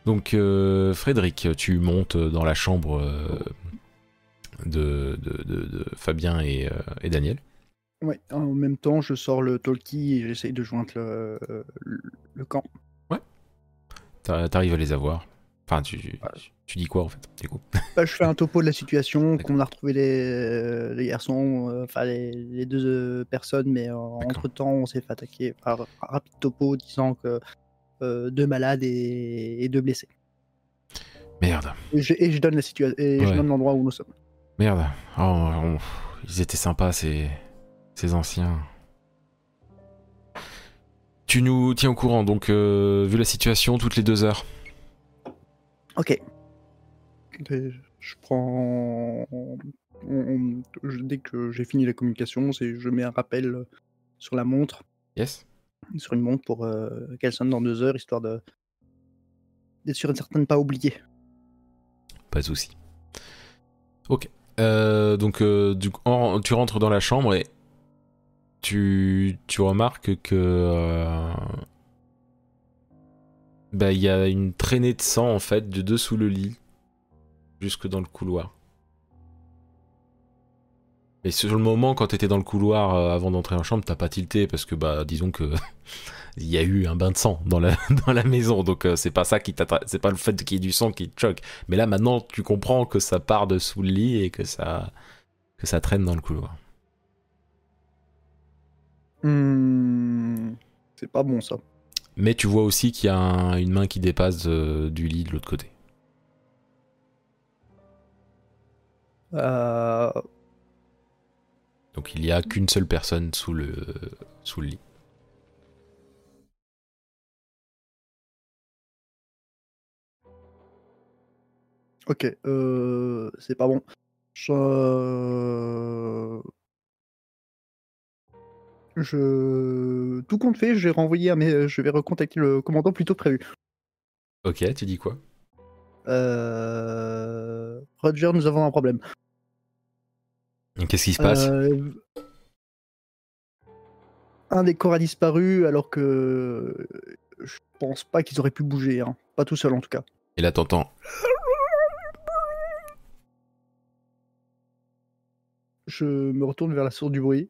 Donc euh, Frédéric, tu montes dans la chambre euh, de, de, de- de Fabien et, euh, et Daniel. Ouais. En même temps, je sors le talkie et j'essaye de joindre le, le, le camp. T'a- T'arrives à les avoir. Enfin, tu, tu, tu dis quoi en fait du coup? Bah, je fais un topo de la situation, qu'on a retrouvé les, les garçons, euh, enfin les, les deux euh, personnes, mais entre temps on s'est fait attaquer par un rapide topo disant que euh, deux malades et, et deux blessés. Merde, Et je, et je donne la situation et je Ouais. donne l'endroit où nous sommes. merde. Oh, on- ils étaient sympas ces, ces anciens. Tu nous tiens au courant, donc euh, vu la situation, toutes les deux heures? Ok. Et je prends. dès que j'ai fini la communication, c'est je mets un rappel sur la montre, Yes sur une montre pour euh, qu'elle sonne dans deux heures, histoire de d'être sûr et certain de ne pas oublier. Pas de souci. Ok. Euh, donc, euh, du coup, en- tu rentres dans la chambre et tu, tu remarques que. Bah, il y a une traînée de sang en fait de dessous le lit jusque dans le couloir. Et sur le moment, quand t'étais dans le couloir euh, avant d'entrer en chambre, t'as pas tilté parce que, bah, disons que il y a eu un bain de sang dans la, maison, donc euh, c'est pas ça qui c'est pas le fait qu'il y ait du sang qui te choque. Mais là, maintenant, tu comprends que ça part de sous le lit et que ça, que ça traîne dans le couloir. Hmm, c'est pas bon ça. Mais tu vois aussi qu'il y a un- une main qui dépasse euh, du lit de l'autre côté. Euh, Donc il y a qu'une seule personne sous le, sous le lit. Ok, euh, c'est pas bon. Je... je... Tout compte fait, je vais renvoyer à mes... je vais recontacter le commandant plus tôt que prévu. Ok, tu dis quoi? Euh... Roger, nous avons un problème. Qu'est-ce qui se passe? Euh, Un des corps a disparu alors que je pense pas qu'ils auraient pu bouger, hein. pas tout seul en tout cas. Et là t'entends. Je me retourne vers la source du bruit.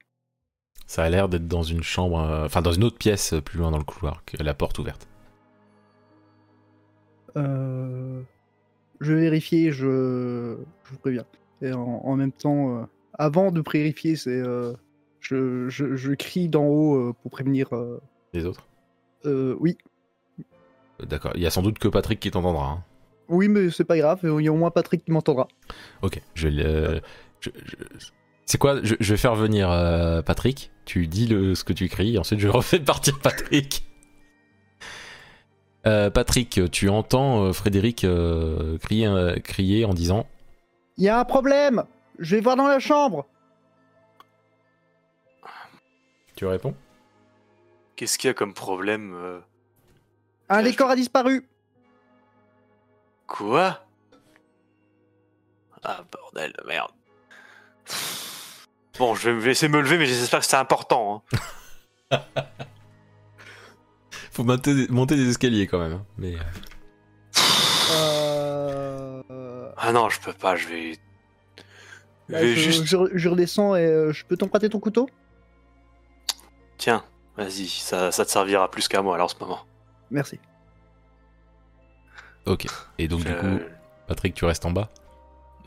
Ça a l'air d'être dans une chambre, euh, enfin dans une autre pièce euh, plus loin dans le couloir que la porte ouverte. Euh, Je vais vérifier, je, je vous préviens. Et en, en même temps, euh, avant de vérifier, c'est euh, je, je, je crie d'en haut pour prévenir. Les autres? euh, oui, D'accord. Il y a sans doute que Patrick qui t'entendra. hein. oui, mais c'est pas grave. Il y a au moins Patrick qui m'entendra. Ok. Je le- je- C'est quoi je, je vais faire venir euh, Patrick. Tu dis le, ce que tu cries. Ensuite, je refais partir Patrick. Euh, Patrick, tu entends euh, Frédéric euh, crier, euh, crier en disant Il y a un problème. Je vais voir dans la chambre. Tu réponds? Qu'est-ce qu'il y a comme problème euh? Un Là, je- corps a disparu. Quoi? Ah bordel, merde. Bon, je vais me laisser me lever, mais j'espère que c'est important. hein. Faut monter, monter des escaliers quand même. hein. Mais euh, Euh... Ah non, je peux pas, je vais. Je bah, vais je, juste. je- je redescends et euh, je peux t'emprunter ton couteau? Tiens, vas-y, ça, ça te servira plus qu'à moi alors en ce moment. Merci. ok. Et donc du coup, Patrick, tu restes en bas?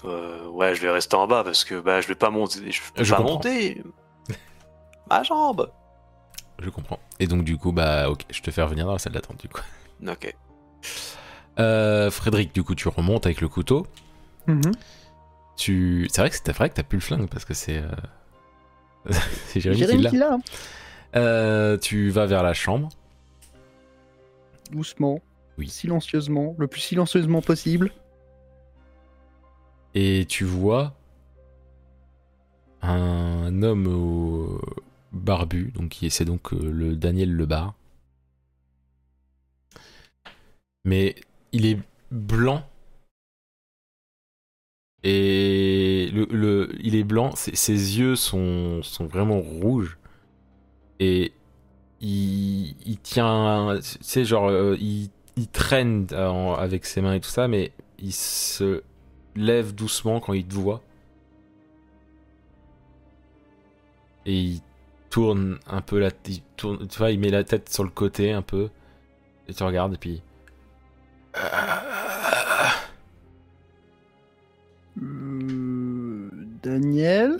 Euh, ouais, je vais rester en bas parce que bah, je vais pas monter. Je Je pas comprends. monter. Ma jambe. Je comprends. Et donc du coup, bah ok, je te fais revenir dans la salle d'attente du coup. Ok. Euh, Frédéric, du coup, tu remontes avec le couteau. Mhm. Tu, c'est vrai que c'est vrai que t'as plus le flingue parce que c'est euh, c'est Jérémy, Jérémy qui l'a. qui l'a. hein. Euh, tu vas vers la chambre. Doucement. Oui. Silencieusement. Le plus silencieusement possible. Et tu vois un homme barbu, donc c'est donc euh, le Daniel Lebar. Mais il est blanc. Et le, il est blanc, ses, yeux sont, vraiment rouges. Et il, tient, tu sais, genre, euh, il, traîne en- avec ses mains et tout ça, mais il se lève doucement quand il te voit. Et il tourne un peu la il tourne, tu vois, il met la tête sur le côté un peu. Et tu regardes et puis. Euh, Daniel.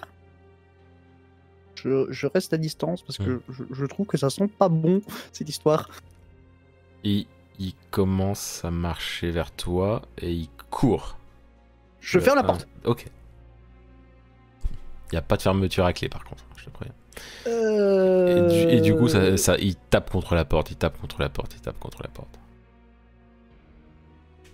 Je, je reste à distance parce que je, je trouve que ça sent pas bon cette histoire. Et il commence à marcher vers toi et il court. Je ferme la Ah, porte. ok. Il n'y a pas de fermeture à clé par contre, je te préviens. Et, Euh, du, et du coup, ça, ça- il tape contre la porte, il tape contre la porte, il tape contre la porte.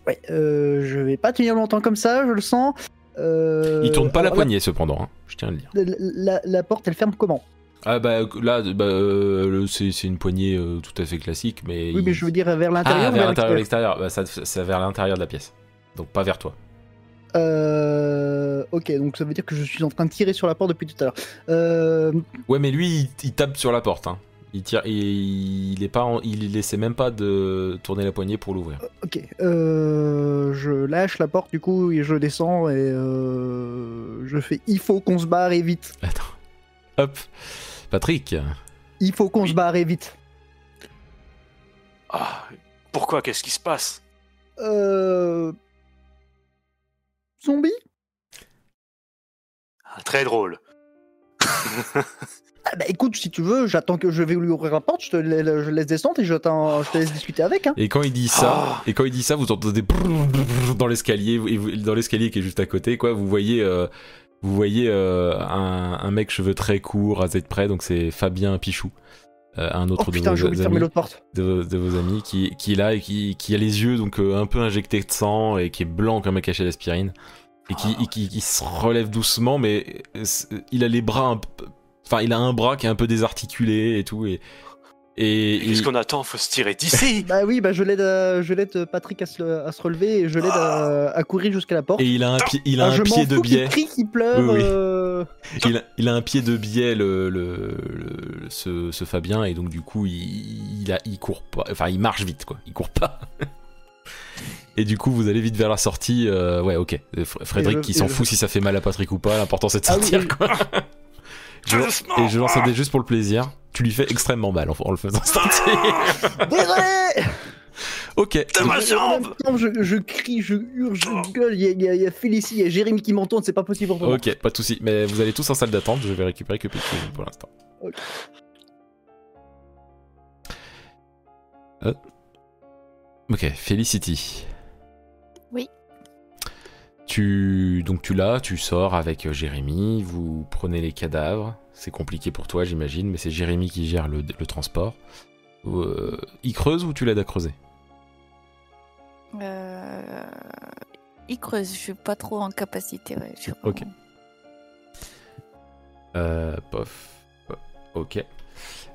Ouais, euh, je vais pas tenir longtemps comme ça, je le sens. Euh, Il tourne pas la poignée cependant, hein, je tiens à le dire. La, la- la porte, elle ferme comment? Ah bah là, bah, euh, c'est une poignée euh, tout à fait classique, mais. Oui, il- mais je veux dire vers l'intérieur. Ah, vers l'intérieur, l'extérieur? Bah, ça, c'est vers l'intérieur de la pièce. Donc pas vers toi. Euh, ok, donc ça veut dire que je suis en train de tirer sur la porte depuis tout à l'heure. Euh, Ouais, mais lui, il, il tape sur la porte. Hein. Il tire, il, il est pas, en- il essaie même pas de tourner la poignée pour l'ouvrir. ok, euh, je lâche la porte du coup et je descends et euh, je fais il faut qu'on se barre et vite. Attends. Hop. Patrick. Il faut qu'on Oui. se barre et vite. Ah, pourquoi? Qu'est-ce qui se passe? Euh... Zombie? Ah, Très drôle. ah bah écoute, si tu veux, j'attends que je vais lui ouvrir la porte, je te la- je laisse descendre et je te laisse discuter avec. Hein. Et quand il dit ça, Ah. et quand il dit ça, vous entendez dans l'escalier, dans l'escalier qui est juste à côté, quoi. Vous voyez euh, vous voyez euh, un, un mec cheveux très courts, rasé de près, donc c'est Fabien Pichou, euh, un autre Oh de, putain, vos amis, l'autre porte. de, de vos amis, qui, qui est là et qui, qui a les yeux donc euh, un peu injectés de sang et qui est blanc comme un cachet d'aspirine. Et qui, et qui, qui se relève doucement, mais euh, il a les bras un peu, enfin il a un bras qui est un peu désarticulé et tout et et, Qu'est-ce qu'on attend? Faut se tirer d'ici Bah oui, bah je l'aide, je l'aide Patrick à se, à se relever et je l'aide à, à courir jusqu'à la porte. et il a un pied, il a Ah, un pied de biais. crie, qu'il pleure. Oui, oui. euh, il, a, il a un pied de biais, le, le, le- ce, ce Fabien, et donc du coup, il, il, a, il court pas. Enfin, il marche vite, quoi. Il court pas. et du coup, vous allez vite vers la sortie. euh, ouais, ok. Fr- Frédéric, je- qui s'en je- fout si ça fait mal à Patrick ou pas, l'important c'est de Ah oui, sortir, oui. quoi. Je- et je lance un dé juste pour le plaisir. Tu lui fais extrêmement mal en, en le faisant. Désolé ok. Temps, je, je crie, je hurle, je gueule. Il y a, il y Félicie, il y a Jérémy qui m'entendent, c'est pas possible pour moi. Ok, pas de soucis. Mais vous allez tous en salle d'attente. Je vais récupérer que Pichou pour l'instant. Ok. Euh. Ok, Felicity. Tu donc tu l'as, tu sors avec euh, Jérémy, vous prenez les cadavres. C'est compliqué pour toi, j'imagine, mais c'est Jérémy qui gère le, le transport. Euh, il creuse ou tu l'aides à creuser? Euh... Il creuse, je suis pas trop en capacité. Ouais. Je suis Ok. Euh, pof. Ok.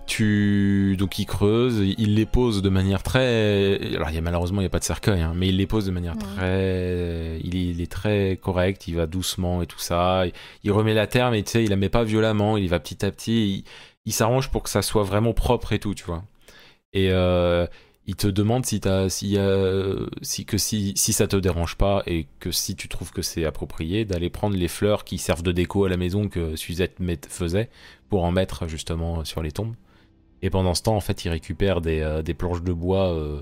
Tu donc il creuse, il les pose de manière très. Alors il y a malheureusement il y a pas de cercueil, hein, mais il les pose de manière très. Il est, il est très correct, il va doucement et tout ça. Il, il remet la terre, mais tu sais il la met pas violemment, il y va petit à petit. Il, il s'arrange pour que ça soit vraiment propre et tout, tu vois. Et euh, il te demande si t'as, si, euh, si que si, si ça te dérange pas et que si tu trouves que c'est approprié, d'aller prendre les fleurs qui servent de déco à la maison que Suzette faisait pour en mettre justement sur les tombes. Et pendant ce temps, en fait, il récupère des, euh, des planches de bois euh,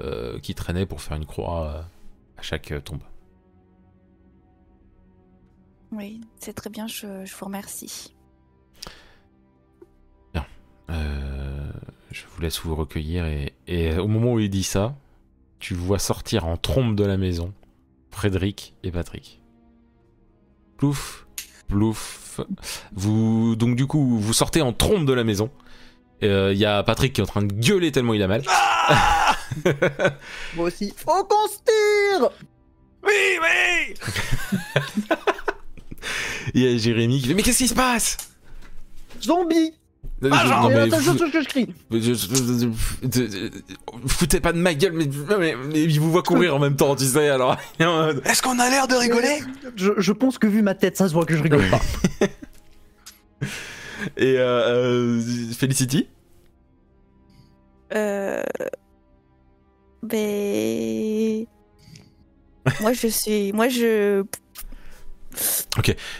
euh, qui traînaient pour faire une croix à chaque tombe. Oui, c'est très bien, je, je vous remercie. Euh, je vous laisse vous recueillir et, et au moment où il dit ça, tu vois sortir en trombe de la maison Frédéric et Patrick. Plouf, plouf. Vous donc du coup vous sortez en trombe de la maison. Euh, Il y a Patrick qui est en train de gueuler tellement il a mal. Ah Moi aussi. Faut qu'on se tire Oui, oui Il y a Jérémy qui fait mais qu'est-ce qui se passe? Zombie Non, Ah, je- genre, non, C'est mais vous- chose que je crie. je- foutez pas de ma gueule mais, mais, mais il vous voit courir en même temps tu sais alors Est-ce qu'on a l'air de rigoler? Je, je pense que vu ma tête, ça se voit que je rigole pas. et euh, euh, Felicity? Euh... Ben... moi, je suis... Moi, je...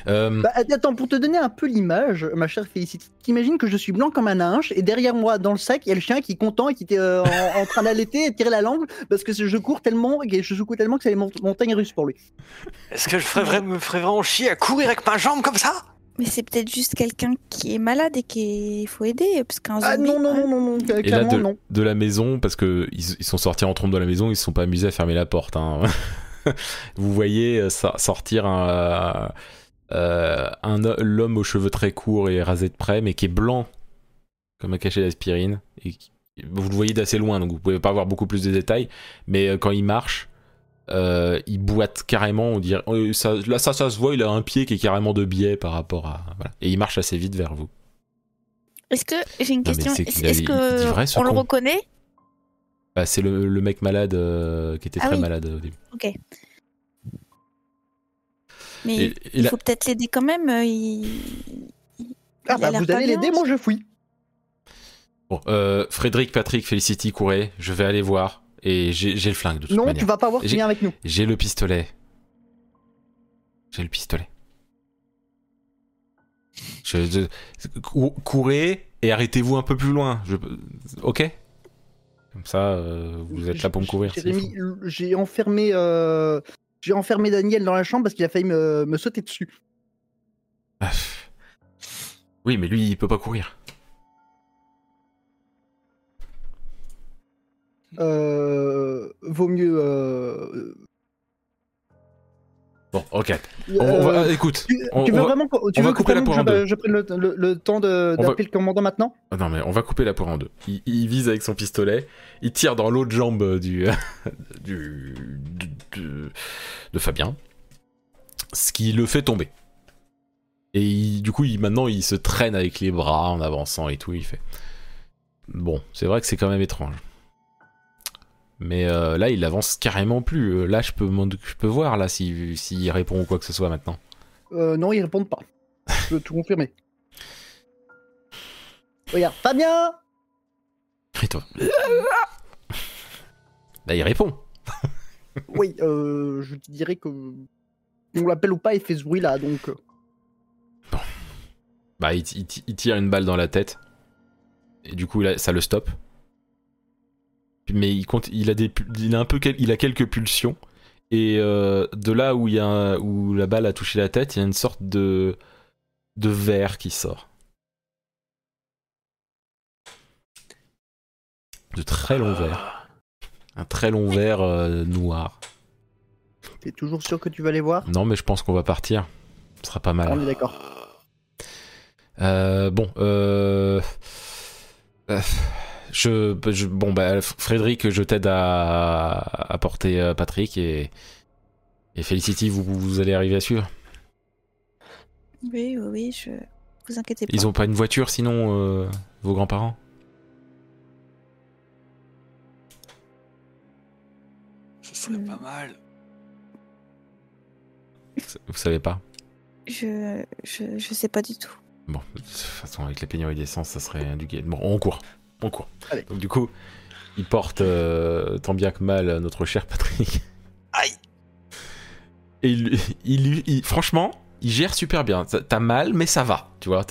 Euh, Bah, attends, pour te donner un peu l'image, ma chère Félicité, t'imagines que je suis blanc comme un linge et derrière moi, dans le sac, il y a le chien qui est content et qui était euh, en, en train d'allaiter et de tirer la langue parce que je cours tellement, et je secoue tellement que c'est les mont- montagnes russes pour lui. Est-ce que je ferais me ferais vraiment chier à courir avec ma jambe comme ça? Mais c'est peut-être juste quelqu'un qui est malade et qu'il faut aider, parce qu'un Ah zombie... non, non, non, non, non, Et là, de, non. de la maison, parce que ils, ils sont sortis en trombe de la maison, ils se sont pas amusés à fermer la porte. hein. Vous voyez euh, ça- sortir un, euh, un l'homme aux cheveux très courts et rasé de près, mais qui est blanc, comme un cachet d'aspirine. Et qui- vous le voyez d'assez loin, donc vous pouvez pas voir beaucoup plus de détails. Mais euh, quand il marche, euh, il boite carrément. On dirait, euh, ça, là, ça, ça se voit. Il a un pied qui est carrément de biais par rapport à. Voilà. Et il marche assez vite vers vous. Est-ce que... J'ai une question. Est-ce est-ce il- que il vrai, le con. reconnaît? Bah, c'est le, le mec malade euh, qui était Ah très oui. malade au début. Ok. Mais Et- et il faut peut-être l'aider quand même. euh, Il... Ah il bah vous allez l'aider, moi je fouille. Bon, euh, Frédéric, Patrick, Felicity, courez, je vais aller voir. Et j'ai le flingue de toute Non, manière. tu vas pas voir, tu viens avec nous. J'ai le pistolet. J'ai le pistolet. Je, je- cou- courez et arrêtez-vous un peu plus loin. Je, ok? Comme ça, euh, vous êtes là pour me faut. j'ai enfermé, euh, j'ai enfermé Daniel dans la chambre parce qu'il a failli me, me sauter dessus. Oui, mais lui, il peut pas courir. Vaut mieux. euh, Bon, ok. On- on va- Euh, écoute, Tu, on- tu on veux vraiment, tu veux couper la poire en deux. je prenne le, le- le temps va- d'appeler le commandant maintenant? Ah Non mais on va couper la poire en deux. Il, il vise avec son pistolet, il tire dans l'autre jambe du, du, du- du- de Fabien, ce qui le fait tomber. Et il- du coup, il, maintenant, il se traîne avec les bras en avançant et tout. Il fait. Bon, c'est vrai que c'est quand même étrange. Mais euh, là, il avance carrément plus. Euh, Là, je peux, je peux voir là s'il s'il répond ou quoi que ce soit maintenant. euh, Non, ils répondent pas. Je peux tout confirmer. Regarde, Fabien Et toi Là, il répond. Oui, euh, je te dirais que. On l'appelle ou pas, il fait ce bruit-là, donc. euh, Bah, il, il- il tire une balle dans la tête. Et du coup, là, ça le stoppe. Mais il, compte, il, a des, pu- il, a un peu, quel- il a quelques pulsions. Et euh, de là où, il y a où la balle a touché la tête, il y a une sorte de, de verre qui sort. De très long verre. Un très long verre euh, noir. T'es toujours sûr que tu vas les voir? Non, mais je pense qu'on va partir. Ce sera pas mal. On est d'accord. Euh, bon, euh... je, je- bon bah Frédéric, je t'aide à, à porter euh, Patrick et et Felicity, vous, vous allez arriver à suivre. Oui, oui, oui, je. Vous inquiétez pas. Ils ont pas une voiture sinon euh, vos grands-parents? Ce serait pas mal. Vous savez pas? Je, je, je sais pas du tout. Bon, de toute façon avec les pénuries d'essence, ça serait du Bon, on court, on court. Allez. Donc du coup, il porte euh, tant bien que mal notre cher Patrick. Aïe. Et il, il- il- franchement, il gère super bien. T'as- mal, mais ça va. Tu vois,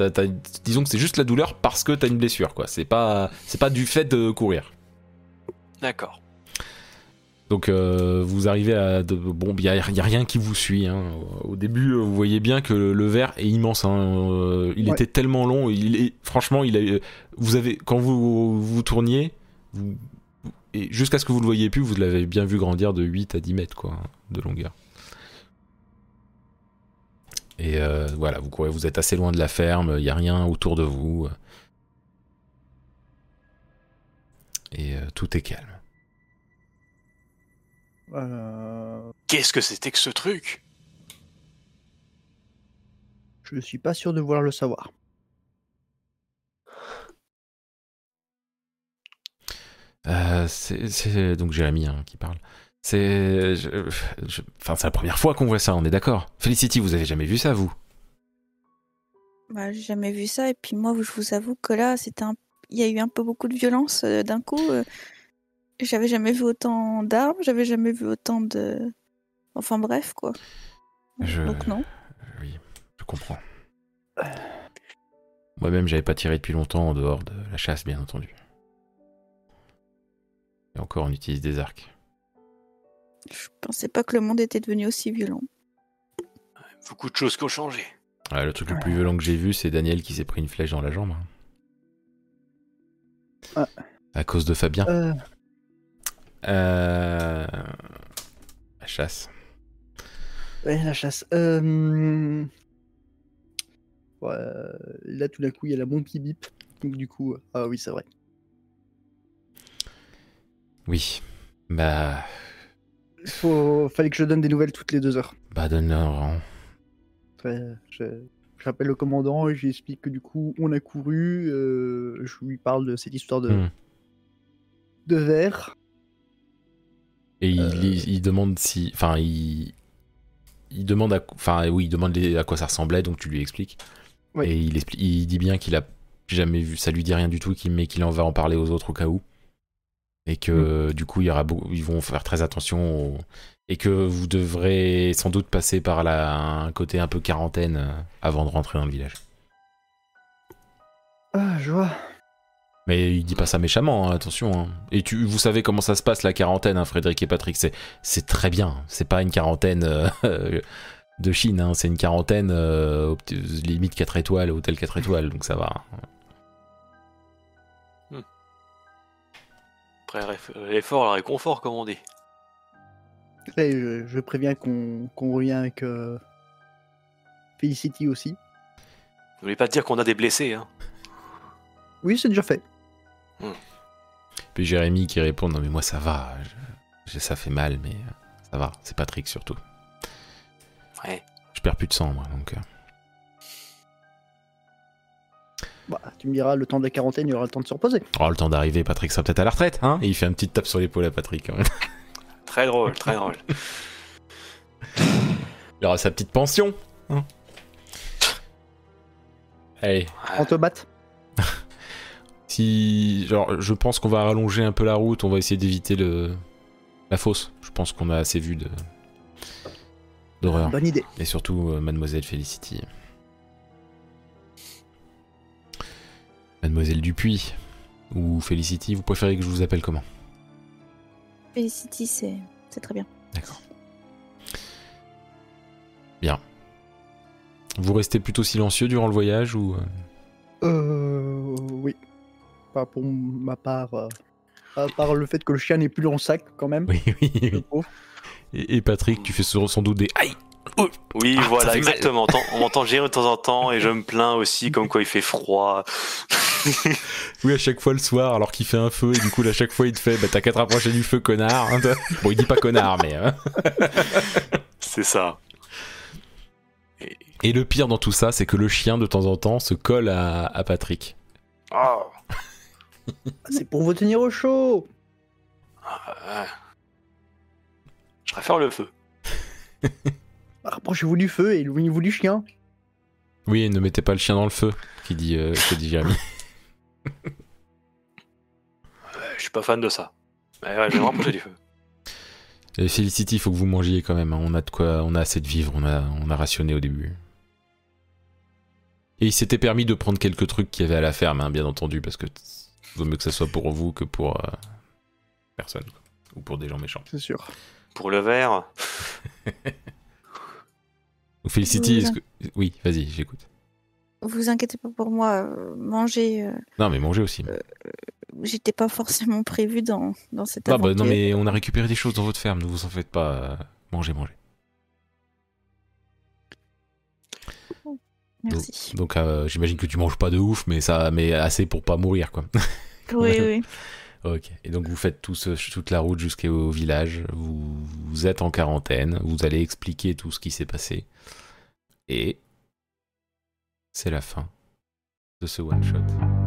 disons que c'est juste la douleur parce que t'as une blessure, quoi. C'est pas, c'est pas du fait de courir. D'accord. Donc euh, vous arrivez à de, bon, il y a, y a rien qui vous suit. hein. Au début, euh, vous voyez bien que le, le verre est immense. hein. Euh, il Ouais. était tellement long. Il est, franchement, il a, vous avez quand vous vous tourniez, vous- et jusqu'à ce que vous le voyez plus, vous l'avez bien vu grandir de 8 à 10 mètres quoi, de longueur. Et euh, voilà, vous courez, vous êtes assez loin de la ferme. Il y a rien autour de vous. Et euh, tout est calme. Euh, Qu'est-ce que c'était que ce truc? je suis pas sûr de vouloir le savoir. Euh, c'est c'est donc Jérémy hein, qui parle. C'est, je- je- enfin, c'est la première fois qu'on voit ça. On est d'accord. Felicity, vous avez jamais vu ça, vous? Bah, j'ai jamais vu ça. Et puis moi, je vous avoue que là, c'était un... il y a eu un peu beaucoup de violence euh, d'un coup. euh. J'avais jamais vu autant d'armes, j'avais jamais vu autant de. Enfin bref, quoi. Je- Donc non. Oui, je comprends. Moi-même, j'avais pas tiré depuis longtemps en dehors de la chasse, bien entendu. Et encore, on utilise des arcs. Je pensais pas que le monde était devenu aussi violent. Beaucoup de choses qui ont changé. Ouais, le truc le plus violent que j'ai vu, c'est Daniel qui s'est pris une flèche dans la jambe. hein. Ah. À cause de Fabien. Euh, Euh... La chasse. ouais, la chasse. Euh... Ouais, là, tout d'un coup, il y a la bombe qui bip. Donc, du coup, euh, ah oui, c'est vrai. Oui. Bah... Faut... Fallait que je donne des nouvelles toutes les deux heures. Bah, donne-leur. hein. Ouais, je... J'appelle le commandant et j'explique que du coup, on a couru. euh, Je lui parle de cette histoire de, Hmm. de verre. Et il, Euh. il- il demande si. Enfin, il. Il demande à. Enfin, oui, il demande à quoi ça ressemblait, donc tu lui expliques. Oui. Et il, expli- il dit bien qu'il a jamais vu. Ça lui dit rien du tout, mais qu'il en va en parler aux autres au cas où. Et que Mm. du coup, il y aura beau- ils vont faire très attention. au- Et que vous devrez sans doute passer par la... un côté un peu quarantaine euh, avant de rentrer dans le village. Ah, je vois. Mais il dit pas ça méchamment, hein, attention. hein. Et tu, vous savez comment ça se passe la quarantaine, hein, Frédéric et Patrick. C'est, c'est très bien. C'est pas une quarantaine euh, de Chine, hein, c'est une quarantaine euh, limite 4 étoiles, hôtel 4 étoiles, donc ça va. Après réf- l'effort, le réconfort, comme on dit. Et je, je préviens qu'on qu'on revient avec euh, Felicity aussi. N'oubliez pas de dire qu'on a des blessés. Hein? Oui, c'est déjà fait. Puis Jérémy qui répond Non, mais moi ça va. je- je- ça fait mal, mais euh, ça va. C'est Patrick surtout. Ouais. Je perds plus de sang, moi. Donc, euh, Bah, tu me diras, le temps de la quarantaine, il y aura le temps de se reposer. oh, le temps d'arriver, Patrick sera peut-être à la retraite. Hein Et il fait une petite tape sur l'épaule à Patrick. quand même. Très drôle, très drôle. Il aura sa petite pension. hein. Allez, On te batte. Si. Genre, je pense qu'on va rallonger un peu la route. On va essayer d'éviter le. La fosse. Je pense qu'on a assez vu de. d'horreur. Bonne idée. Et surtout, euh, Mademoiselle Felicity. Mademoiselle Dupuis. Ou Felicity, vous préférez que je vous appelle comment? Felicity, c'est c'est très bien. D'accord. Bien. Vous restez plutôt silencieux durant le voyage ou. euh, Euh. Oui. Pas pour ma part. euh, à part le fait que le chien n'est plus dans le sac, quand même. Oui, oui, oui. Et, et Patrick, tu fais sans doute des. Aïe Oui, Ah, voilà, exactement. On m'entend- gérer de temps en temps et je me plains aussi comme quoi il fait froid. Oui, à chaque fois le soir, alors qu'il fait un feu, et du coup, à chaque fois, il te fait Bah, t'as qu'à te rapprocher du feu, connard. hein, bon, il dit pas connard, mais. hein. C'est ça. Et le pire dans tout ça, c'est que le chien, de temps en temps, se colle à, à Patrick. Oh. Ah, c'est pour vous tenir au chaud. Je préfère le feu. Rapprochez-vous du feu et éloignez-vous du chien. Oui, ne mettez pas le chien dans le feu, qui dit, euh, que dit Jérémy. Euh, Je suis pas fan de ça. Mais ouais, je vais me rapprocher du feu. Et Felicity, il faut que vous mangiez quand même. hein. On a de quoi, on a assez de vivre. On a, on a rationné au début. Et il s'était permis de prendre quelques trucs qu'il y avait à la ferme, hein, bien entendu, parce que vaut mieux que ça soit pour vous que pour euh, personne, quoi. ou pour des gens méchants. C'est sûr. Pour le verre, Felicity, est-ce que... oui, vas-y, j'écoute. Vous inquiétez pas pour moi, euh, manger, euh, Non, mais mangez aussi. j'étais pas forcément prévu dans, dans cette Ah bah aventure. non, mais on a récupéré des choses dans votre ferme, ne vous en faites pas. euh, Mangez, mangez. Merci. Donc euh, j'imagine que tu manges pas de ouf, mais ça, mais assez pour pas mourir, quoi. Oui, oui. Ok. Et donc vous faites tout ce- toute la route jusqu'au village. Vous, vous êtes en quarantaine. Vous allez expliquer tout ce qui s'est passé. Et c'est la fin de ce one shot.